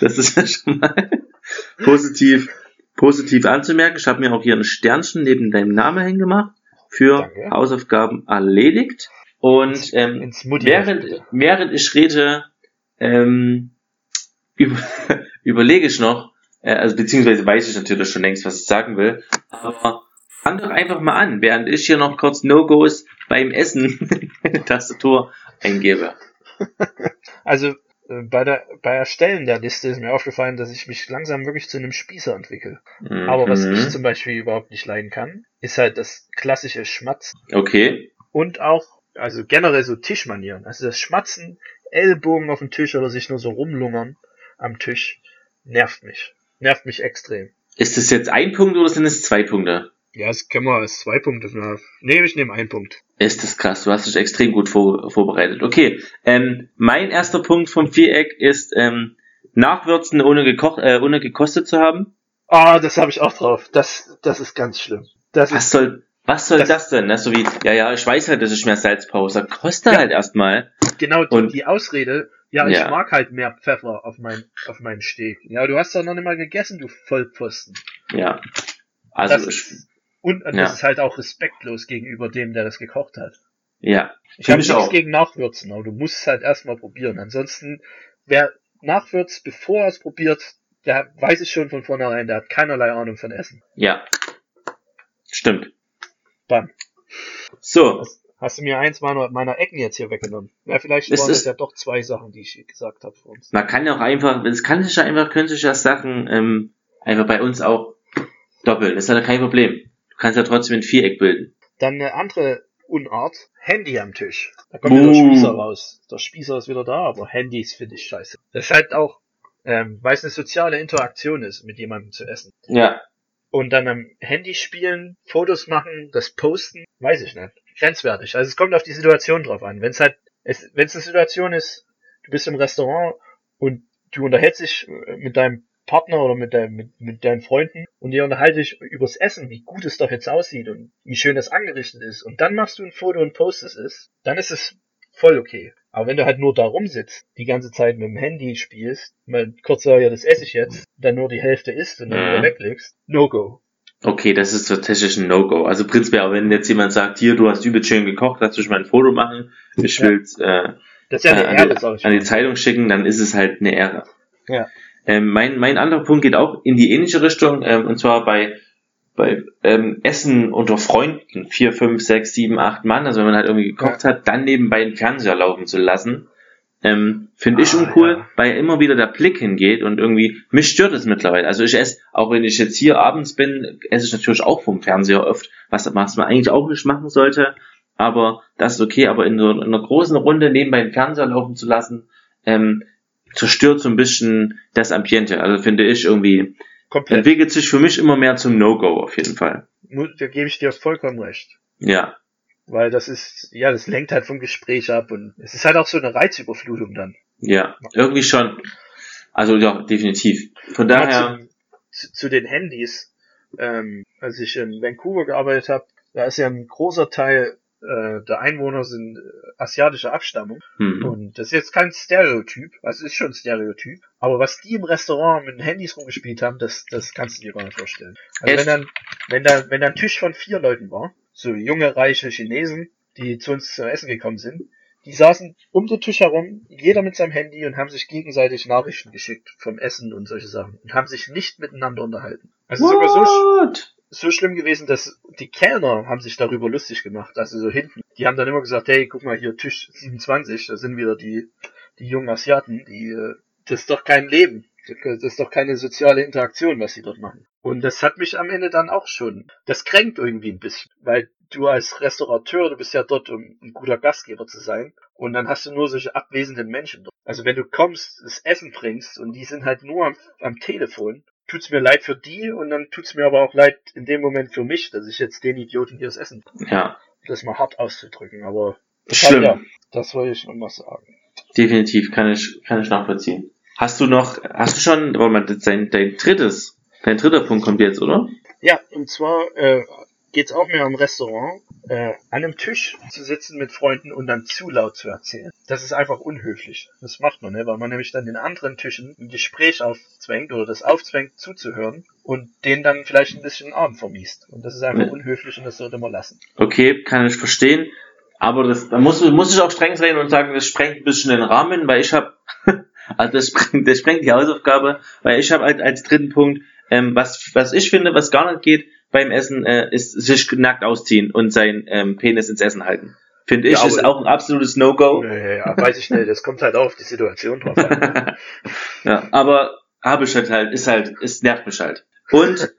Das ist ja schon mal *laughs* positiv, positiv anzumerken. Ich habe mir auch hier ein Sternchen neben deinem Namen hingemacht für Danke. Hausaufgaben erledigt. Und ähm, während, während ich rede, ähm, *laughs* über, überlege ich noch, äh, also beziehungsweise weiß ich natürlich schon längst, was ich sagen will, aber fang doch einfach mal an, während ich hier noch kurz No-Gos beim Essen *laughs* Tastatur eingebe. *laughs* Also äh, bei der bei Erstellen der Liste ist mir aufgefallen, dass ich mich langsam wirklich zu einem Spießer entwickle. Aber was ich Mhm. zum Beispiel überhaupt nicht leiden kann, ist halt das klassische Schmatzen Okay. und auch, also generell so Tischmanieren. Also das Schmatzen, Ellbogen auf dem Tisch oder sich nur so rumlungern am Tisch, nervt mich. Nervt mich extrem. Ist das jetzt ein Punkt oder sind es zwei Punkte? Ja, das können wir als zwei Punkte. Nee, ich nehme einen Punkt. Ist das krass, du hast dich extrem gut vor, vorbereitet. Okay, ähm, mein erster Punkt vom Viereck ist ähm, Nachwürzen ohne, gekocht, äh, ohne gekostet zu haben. Ah, das habe ich auch drauf. Das, das ist ganz schlimm. Das Was ist, soll, was soll das, Das- denn? Ne? So wie, ja, ja, ich weiß halt, dass ich mehr Salz brauche. Sag, koste Ja. halt erstmal. genau die, und- die Ausrede. Ja, ich Ja. mag halt mehr Pfeffer auf mein, auf meinen Steak. Ja, du hast doch noch nicht mal gegessen, du Vollpfosten. Ja. Also, das ich, ist, und und ja. das ist halt auch respektlos gegenüber dem, der das gekocht hat. ja. Ich habe ich nichts auch. gegen Nachwürzen, aber du musst es halt erstmal probieren. Ansonsten, wer nachwürzt, bevor er es probiert, der weiß ich schon von vornherein, der hat keinerlei Ahnung von Essen. Ja. Stimmt. Bam. So, hast du mir eins meiner, meiner Ecken jetzt hier weggenommen. Ja, vielleicht Es waren ist- ja doch zwei Sachen, die ich gesagt habe für uns. Man kann ja auch einfach, es kann sich ja einfach, können sich ja Sachen ähm, einfach bei uns auch doppeln. Das ist ja kein Problem. Du kannst ja trotzdem ein Viereck bilden. Dann eine andere Unart, Handy am Tisch. Da kommt wieder der Uh. Spießer raus. Der Spießer ist wieder da, aber Handys finde ich scheiße. Das ist halt auch, ähm, weil es eine soziale Interaktion ist, mit jemandem zu essen. Ja. Und dann am Handy spielen, Fotos machen, das posten, weiß ich nicht. Grenzwertig. Also es kommt auf die Situation drauf an. Wenn es halt, es, wenn es eine Situation ist, du bist im Restaurant und du unterhältst dich äh, mit deinem Partner oder mit, deinem, mit, mit deinen Freunden und ihr unterhaltet dich übers Essen, wie gut es doch jetzt aussieht und wie schön das angerichtet ist und dann machst du ein Foto und postest es, dann ist es voll okay. Aber wenn du halt nur da rumsitzt, die ganze Zeit mit dem Handy spielst, mal kurz sagen, ja, das esse ich jetzt, dann nur die Hälfte isst und dann Mhm. wieder weglegst, no go. Okay, das ist tatsächlich ein No-Go. Also prinzipiell, wenn jetzt jemand sagt, hier, du hast übel schön gekocht, lass dich mal ein Foto machen, ich Ja. will's äh, Das ist ja eine äh, an, Ehre, die, an. Zeitung schicken, dann ist es halt eine Ehre. Ja. Ähm, mein, mein anderer Punkt geht auch in die ähnliche Richtung, ähm, und zwar bei, bei ähm, Essen unter Freunden, vier, fünf, sechs, sieben, acht Mann, also wenn man halt irgendwie gekocht hat, dann nebenbei den Fernseher laufen zu lassen, ähm, finde ich Ah, uncool, ja. weil immer wieder der Blick hingeht und irgendwie, mich stört es mittlerweile. Also ich esse, auch wenn ich jetzt hier abends bin, esse ich natürlich auch vom Fernseher oft, was, was man eigentlich auch nicht machen sollte, aber das ist okay, aber in so in einer großen Runde nebenbei den Fernseher laufen zu lassen, ähm, zerstört so ein bisschen das Ambiente. Also finde ich irgendwie, Komplett. entwickelt sich für mich immer mehr zum No-Go auf jeden Fall. Da gebe ich dir vollkommen recht. Ja, Weil das ist, ja, das lenkt halt vom Gespräch ab und es ist halt auch so eine Reizüberflutung dann. ja, irgendwie schon. Also ja, definitiv. Von daher, zu, zu, zu den Handys, ähm, als ich in Vancouver gearbeitet habe, da ist ja ein großer Teil äh, der Einwohner sind äh, asiatischer Abstammung. hm, Und das ist jetzt kein Stereotyp, also es ist schon ein Stereotyp, aber was die im Restaurant mit den Handys rumgespielt haben, das, das kannst du dir gar nicht vorstellen. Also Echt? wenn dann, wenn da, wenn da ein Tisch von vier Leuten war, so junge, reiche Chinesen, die zu uns zum Essen gekommen sind, die saßen um den Tisch herum, jeder mit seinem Handy und haben sich gegenseitig Nachrichten geschickt vom Essen und solche Sachen und haben sich nicht miteinander unterhalten. Also sogar so, What? So schlimm gewesen, dass die Kellner haben sich darüber lustig gemacht, also so hinten. Die haben dann immer gesagt, hey, guck mal hier, Tisch 27, da sind wieder die, die jungen Asiaten, die, äh, das ist doch kein Leben. Das ist doch keine soziale Interaktion, was sie dort machen. Und das hat mich am Ende dann auch schon, das kränkt irgendwie ein bisschen, weil du als Restaurateur, du bist ja dort, um ein guter Gastgeber zu sein, und dann hast du nur solche abwesenden Menschen dort. Also wenn du kommst, das Essen bringst, und die sind halt nur am, am Telefon, tut's mir leid für die, und dann tut's mir aber auch leid in dem Moment für mich, dass ich jetzt den Idioten hier das Essen, Ja, das mal hart auszudrücken, aber schlimm. ja, das wollte ich noch mal sagen. Definitiv, kann ich, kann ich nachvollziehen. Hast du noch, hast du schon, warte mal, dein, dein drittes, dein dritter Punkt kommt jetzt, oder? Ja, und zwar äh, geht's auch mehr um Restaurant, äh, an einem Tisch zu sitzen mit Freunden und dann zu laut zu erzählen. Das ist einfach unhöflich. Das macht man, ne? weil man nämlich dann den anderen Tischen ein Gespräch aufzwängt oder das aufzwängt zuzuhören und denen dann vielleicht ein bisschen den Abend vermiest. Und das ist einfach unhöflich und das sollte man lassen. Okay, kann ich verstehen. Aber das, da muss, muss ich auch streng sein und sagen, das sprengt ein bisschen den Rahmen, weil ich habe, *laughs* also das sprengt, das sprengt die Hausaufgabe, weil ich habe halt als dritten Punkt, ähm, was, was ich finde, was gar nicht geht beim Essen, äh, ist sich nackt ausziehen und sein ähm, Penis ins Essen halten. Finde ich, Ja, ist auch ein absolutes No-Go. Äh, ja, weiß ich nicht, das kommt halt auf die Situation drauf an. *laughs* ja, aber habe ich halt halt, ist halt, es nervt mich halt. Und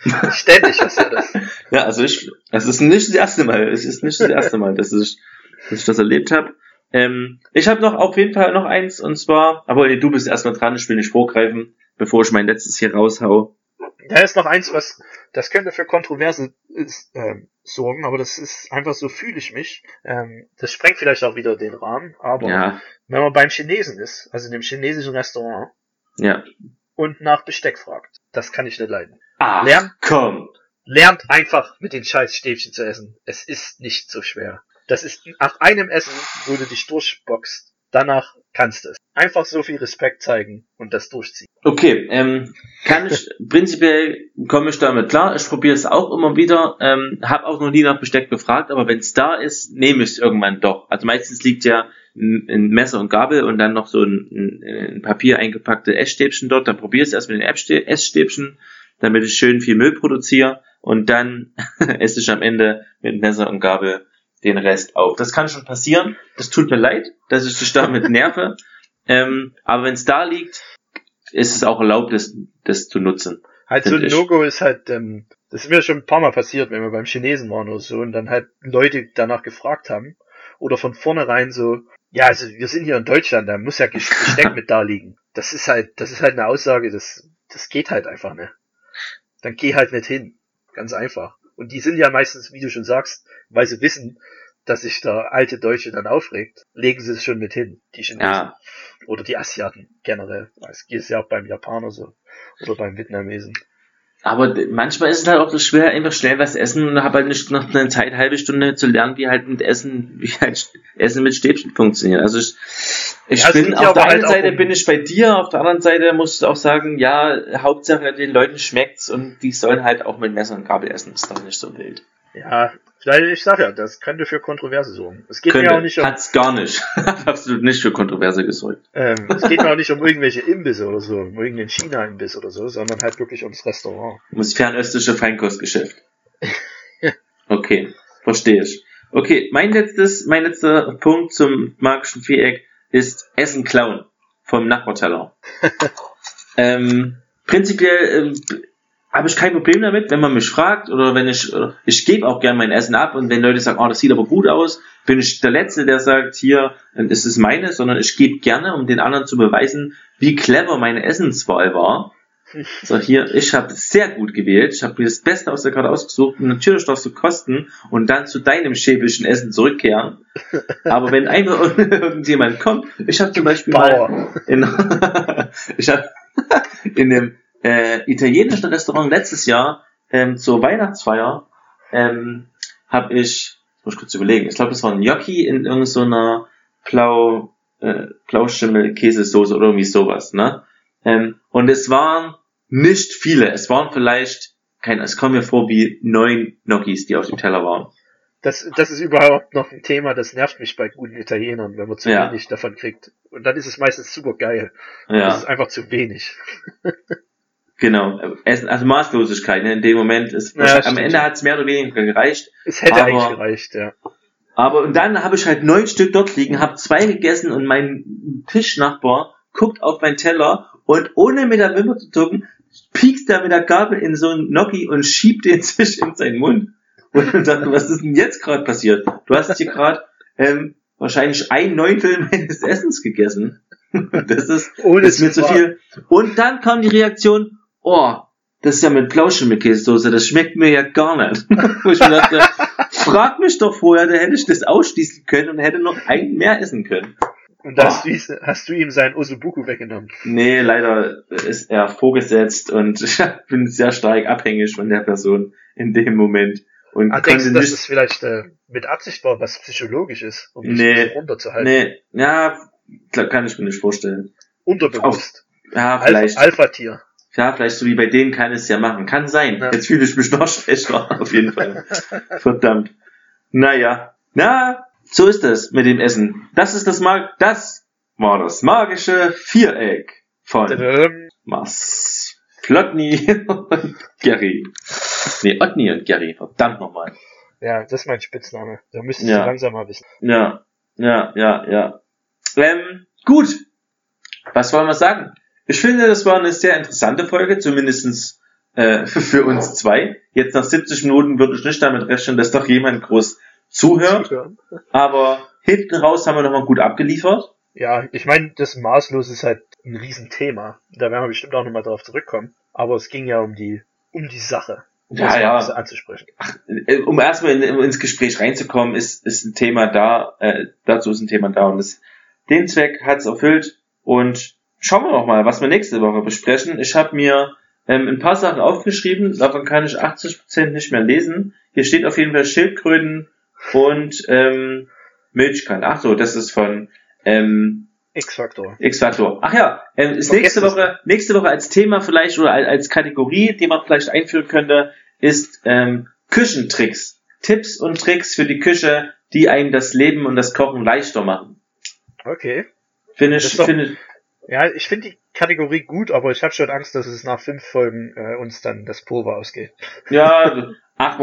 *laughs* Ständig hast du das. *laughs* Ja, also ich, es ist nicht das erste Mal, es ist nicht das erste Mal, dass ich, dass ich das erlebt habe. Ähm, ich habe noch auf jeden Fall noch eins und zwar, aber du bist erstmal dran, ich will nicht vorgreifen, bevor ich mein letztes hier raushau. Da ist noch eins, was, das könnte für Kontroverse ist, ähm, sorgen, aber das ist einfach so fühle ich mich. Ähm, das sprengt vielleicht auch wieder den Rahmen, aber Ja, wenn man beim Chinesen ist, also in dem chinesischen Restaurant, ja. und nach Besteck fragt, das kann ich nicht leiden. Ah, Lärm? komm. Lernt einfach mit den scheiß Stäbchen zu essen. Es ist nicht so schwer. Das ist nach einem Essen, wo du dich durchboxst, danach kannst du es. Einfach so viel Respekt zeigen und das durchziehen. Okay, ähm, kann ich, *laughs* prinzipiell komme ich damit klar. Ich probiere es auch immer wieder. Ähm, habe auch noch nie nach Besteck gefragt, aber wenn es da ist, nehme ich es irgendwann doch. Also meistens liegt ja ein, Messer und Gabel und dann noch so ein, ein, ein Papier eingepackte Essstäbchen dort. Dann probiere ich es erst mit den Essstä- Essstäbchen, damit ich schön viel Müll produziere und dann *laughs* esse ich am Ende mit Messer und Gabel den Rest auf. Das kann schon passieren. Das tut mir leid, dass ich dich damit *laughs* nerve. ähm, aber wenn es da liegt, ist es auch erlaubt, das, das zu nutzen. Halt so ein No-Go ist halt, ähm, das ist mir schon ein paar Mal passiert, wenn wir beim Chinesen waren oder so und dann halt Leute danach gefragt haben oder von vornherein so, ja, also wir sind hier in Deutschland, da muss ja Gesteck mit da liegen. Das ist halt, das ist halt eine Aussage, das, das geht halt einfach nicht. Dann geh halt nicht hin. Ganz einfach. Und die sind ja meistens, wie du schon sagst, weil sie wissen, dass sich der alte Deutsche dann aufregt, legen sie es schon mit hin, die Chinesen. Ja. Oder die Asiaten generell. Es ist ja auch beim Japaner so. Oder beim Vietnamesen. Aber manchmal ist es halt auch so schwer, einfach schnell was essen und habe halt nicht noch eine Zeit, halbe Stunde zu lernen, wie halt mit Essen, wie halt Essen mit Stäbchen funktioniert. Also ich, ich ja, bin, auf der einen halt Seite bin ich bei dir, auf der anderen Seite musst du auch sagen, ja, Hauptsache den Leuten schmeckt's und die sollen halt auch mit Messer und Gabel essen, ist doch nicht so wild. Ja, ich sag ja, das könnte für Kontroverse sorgen. Es geht könnte, mir auch nicht um. Hat's gar nicht. *laughs* Absolut nicht für Kontroverse gesorgt. Ähm, es geht mir auch nicht um irgendwelche Imbisse oder so, um irgendeinen China-Imbiss oder so, sondern halt wirklich ums Restaurant. Ums fernöstliche Feinkostgeschäft. *laughs* okay, verstehe ich. Okay, mein letztes, mein letzter Punkt zum magischen Viereck ist Essen klauen vom Nachbarteller. *laughs* ähm, prinzipiell ähm, habe ich kein Problem damit, wenn man mich fragt oder wenn ich, ich gebe auch gern mein Essen ab und wenn Leute sagen, oh, das sieht aber gut aus, bin ich der Letzte, der sagt, hier, es ist meine, sondern ich gebe gerne, um den anderen zu beweisen, wie clever meine Essenswahl war. So, hier, ich habe sehr gut gewählt, ich habe mir das Beste aus der Karte ausgesucht und natürlich darfst du kosten und dann zu deinem schäbischen Essen zurückkehren. Aber wenn einfach *laughs* irgendjemand kommt, ich habe zum Beispiel mal in, *laughs* ich habe *laughs* in dem äh, italienischen Restaurant letztes Jahr ähm, zur Weihnachtsfeier ähm, habe ich, muss ich kurz überlegen, ich glaube, das war ein Gnocchi in irgendeiner so Blau, äh, Blauschimmel-Käsesoße oder irgendwie sowas, ne? Ähm, und es waren nicht viele, es waren vielleicht, kein, es kommen mir vor wie neun Gnocchis, die auf dem Teller waren. Das, das ist überhaupt noch ein Thema, das nervt mich bei guten Italienern, wenn man zu ja. wenig davon kriegt. Und dann ist es meistens super geil. Ja. Das ist einfach zu wenig. *laughs* Genau, also Maßlosigkeit ne? in dem Moment. Ist ja, am Ende hat es mehr oder weniger gereicht. Es hätte aber, eigentlich gereicht, ja. Aber und dann habe ich halt neun Stück dort liegen, habe zwei gegessen und mein Tischnachbar guckt auf meinen Teller und ohne mit der Wimper zu zucken, er mit der Gabel in so einen Gnocchi und schiebt den *laughs* sich in seinen Mund. Und dann dachte, was ist denn jetzt gerade passiert? Du hast hier gerade ähm, wahrscheinlich ein Neuntel meines Essens gegessen. *laughs* Das ist, Ohne das ist mir zu viel. Und dann kam die Reaktion, oh, das ist ja mit Blauschimmelkäsesoße, das schmeckt mir ja gar nicht. *laughs* Wo ich mir dachte, frag mich doch vorher, da hätte ich das ausschließen können und hätte noch ein mehr essen können. Und hast, oh. du, hast du ihm sein Osubuku weggenommen? Nee, leider ist er vorgesetzt und *laughs* ich bin sehr stark abhängig von der Person in dem Moment. Und ah, denkst du, dass es vielleicht äh, mit Absicht war, was psychologisch ist, um dich nee, runterzuhalten? Nee, ja, kann ich mir nicht vorstellen. Unterbewusst. Auf, ja, vielleicht. Alpha-Tier. Ja, vielleicht so wie bei denen kann es ja machen. Kann sein. Ja. Jetzt fühle ich mich noch *laughs* schlechter, auf jeden Fall. *laughs* Verdammt. Naja. Na, so ist es mit dem Essen. Das ist das Mag, das war das magische Viereck von Mars. Plotny und Gary. Nee, Otni und Gary. Verdammt nochmal. Ja, das ist mein Spitzname. Da müsstest ja. du langsam mal wissen. Ja, ja, ja, ja. Ähm, gut. Was wollen wir sagen? Ich finde, das war eine sehr interessante Folge, zumindestens äh, für uns zwei. Jetzt nach 70 Minuten würde ich nicht damit rechnen, dass doch jemand groß zuhört. *laughs* Aber hinten raus haben wir nochmal gut abgeliefert. Ja, ich meine, das Maßlos ist halt ein Riesenthema. Da werden wir bestimmt auch nochmal drauf zurückkommen. Aber es ging ja um die, um die Sache. Um ja, ja. anzusprechen. Ach, äh, um erstmal in, ins Gespräch reinzukommen, ist, ist ein Thema da, äh, dazu ist ein Thema da und das, den Zweck hat es erfüllt und schauen wir noch mal, was wir nächste Woche besprechen. Ich habe mir ähm, ein paar Sachen aufgeschrieben, davon kann ich 80% nicht mehr lesen. Hier steht auf jeden Fall Schildkröten und ähm, Milchkan. Ach so, das ist von ähm, X-Factor. X-Factor. Ach ja, ähm, ist nächste Woche, nächste Woche als Thema vielleicht oder als Kategorie, die man vielleicht einführen könnte, ist ähm, Küchentricks. Tipps und Tricks für die Küche, die einem das Leben und das Kochen leichter machen. Okay. Finde ich, finde ja, ich finde die Kategorie gut, aber ich habe schon Angst, dass es nach fünf Folgen äh, uns dann das Pulver ausgeht. Ja, *laughs* ach,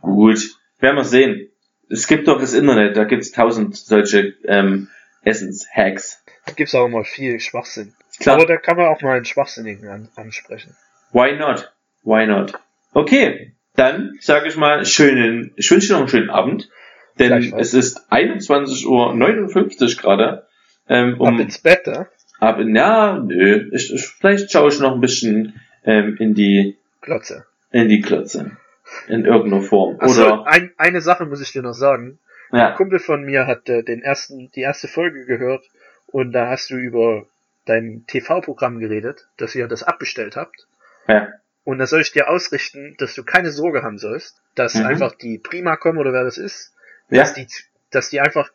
gut, werden wir sehen. Es gibt doch das Internet, da gibt's tausend solche ähm, Essenshacks. Da gibt's auch immer viel Schwachsinn. Klar. Aber da kann man auch mal einen Schwachsinnigen an, ansprechen. Why not? Why not? Okay, dann sage ich mal schönen, ich wünsche dir noch einen schönen Abend, denn es ist 21.59 Uhr gerade. Ähm, Ab um, ins Bett, ja? ab in, ja, nö, ich, ich, vielleicht schaue ich noch ein bisschen ähm, in die Klotze. in die Klötze. In irgendeiner Form. Achso, Oder, ein, eine Sache muss ich dir noch sagen. Ein ja, Kumpel von mir hat äh, den ersten, die erste Folge gehört und da hast du über dein TV-Programm geredet, dass ihr das abbestellt habt. ja, Und da soll ich dir ausrichten, dass du keine Sorge haben sollst, dass Mhm. einfach die Prima kommen oder wer das ist, ja, dass die, dass die einfach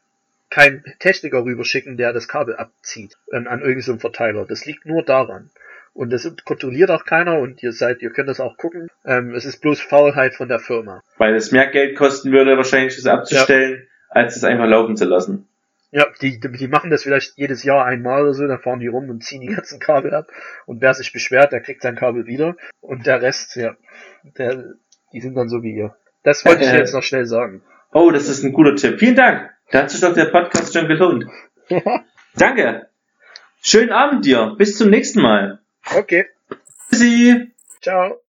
keinen Techniker rüberschicken, der das Kabel abzieht ähm, an irgendeinem so Verteiler. Das liegt nur daran. Und das kontrolliert auch keiner und ihr seid, ihr könnt das auch gucken. Ähm, es ist bloß Faulheit von der Firma. weil es mehr Geld kosten würde, wahrscheinlich das abzustellen, als es einfach laufen zu lassen. Ja, die, die machen das vielleicht jedes Jahr einmal oder so, dann fahren die rum und ziehen die ganzen Kabel ab. Und wer sich beschwert, der kriegt sein Kabel wieder. Und der Rest, ja, der, die sind dann so wie ihr. Das wollte ich dir jetzt noch schnell sagen. Oh, das ist ein guter Tipp. Vielen Dank. Da hat sich doch der Podcast schon gelohnt. *laughs* Danke. Schönen Abend dir. Bis zum nächsten Mal. Okay, Tschüssi. ciao.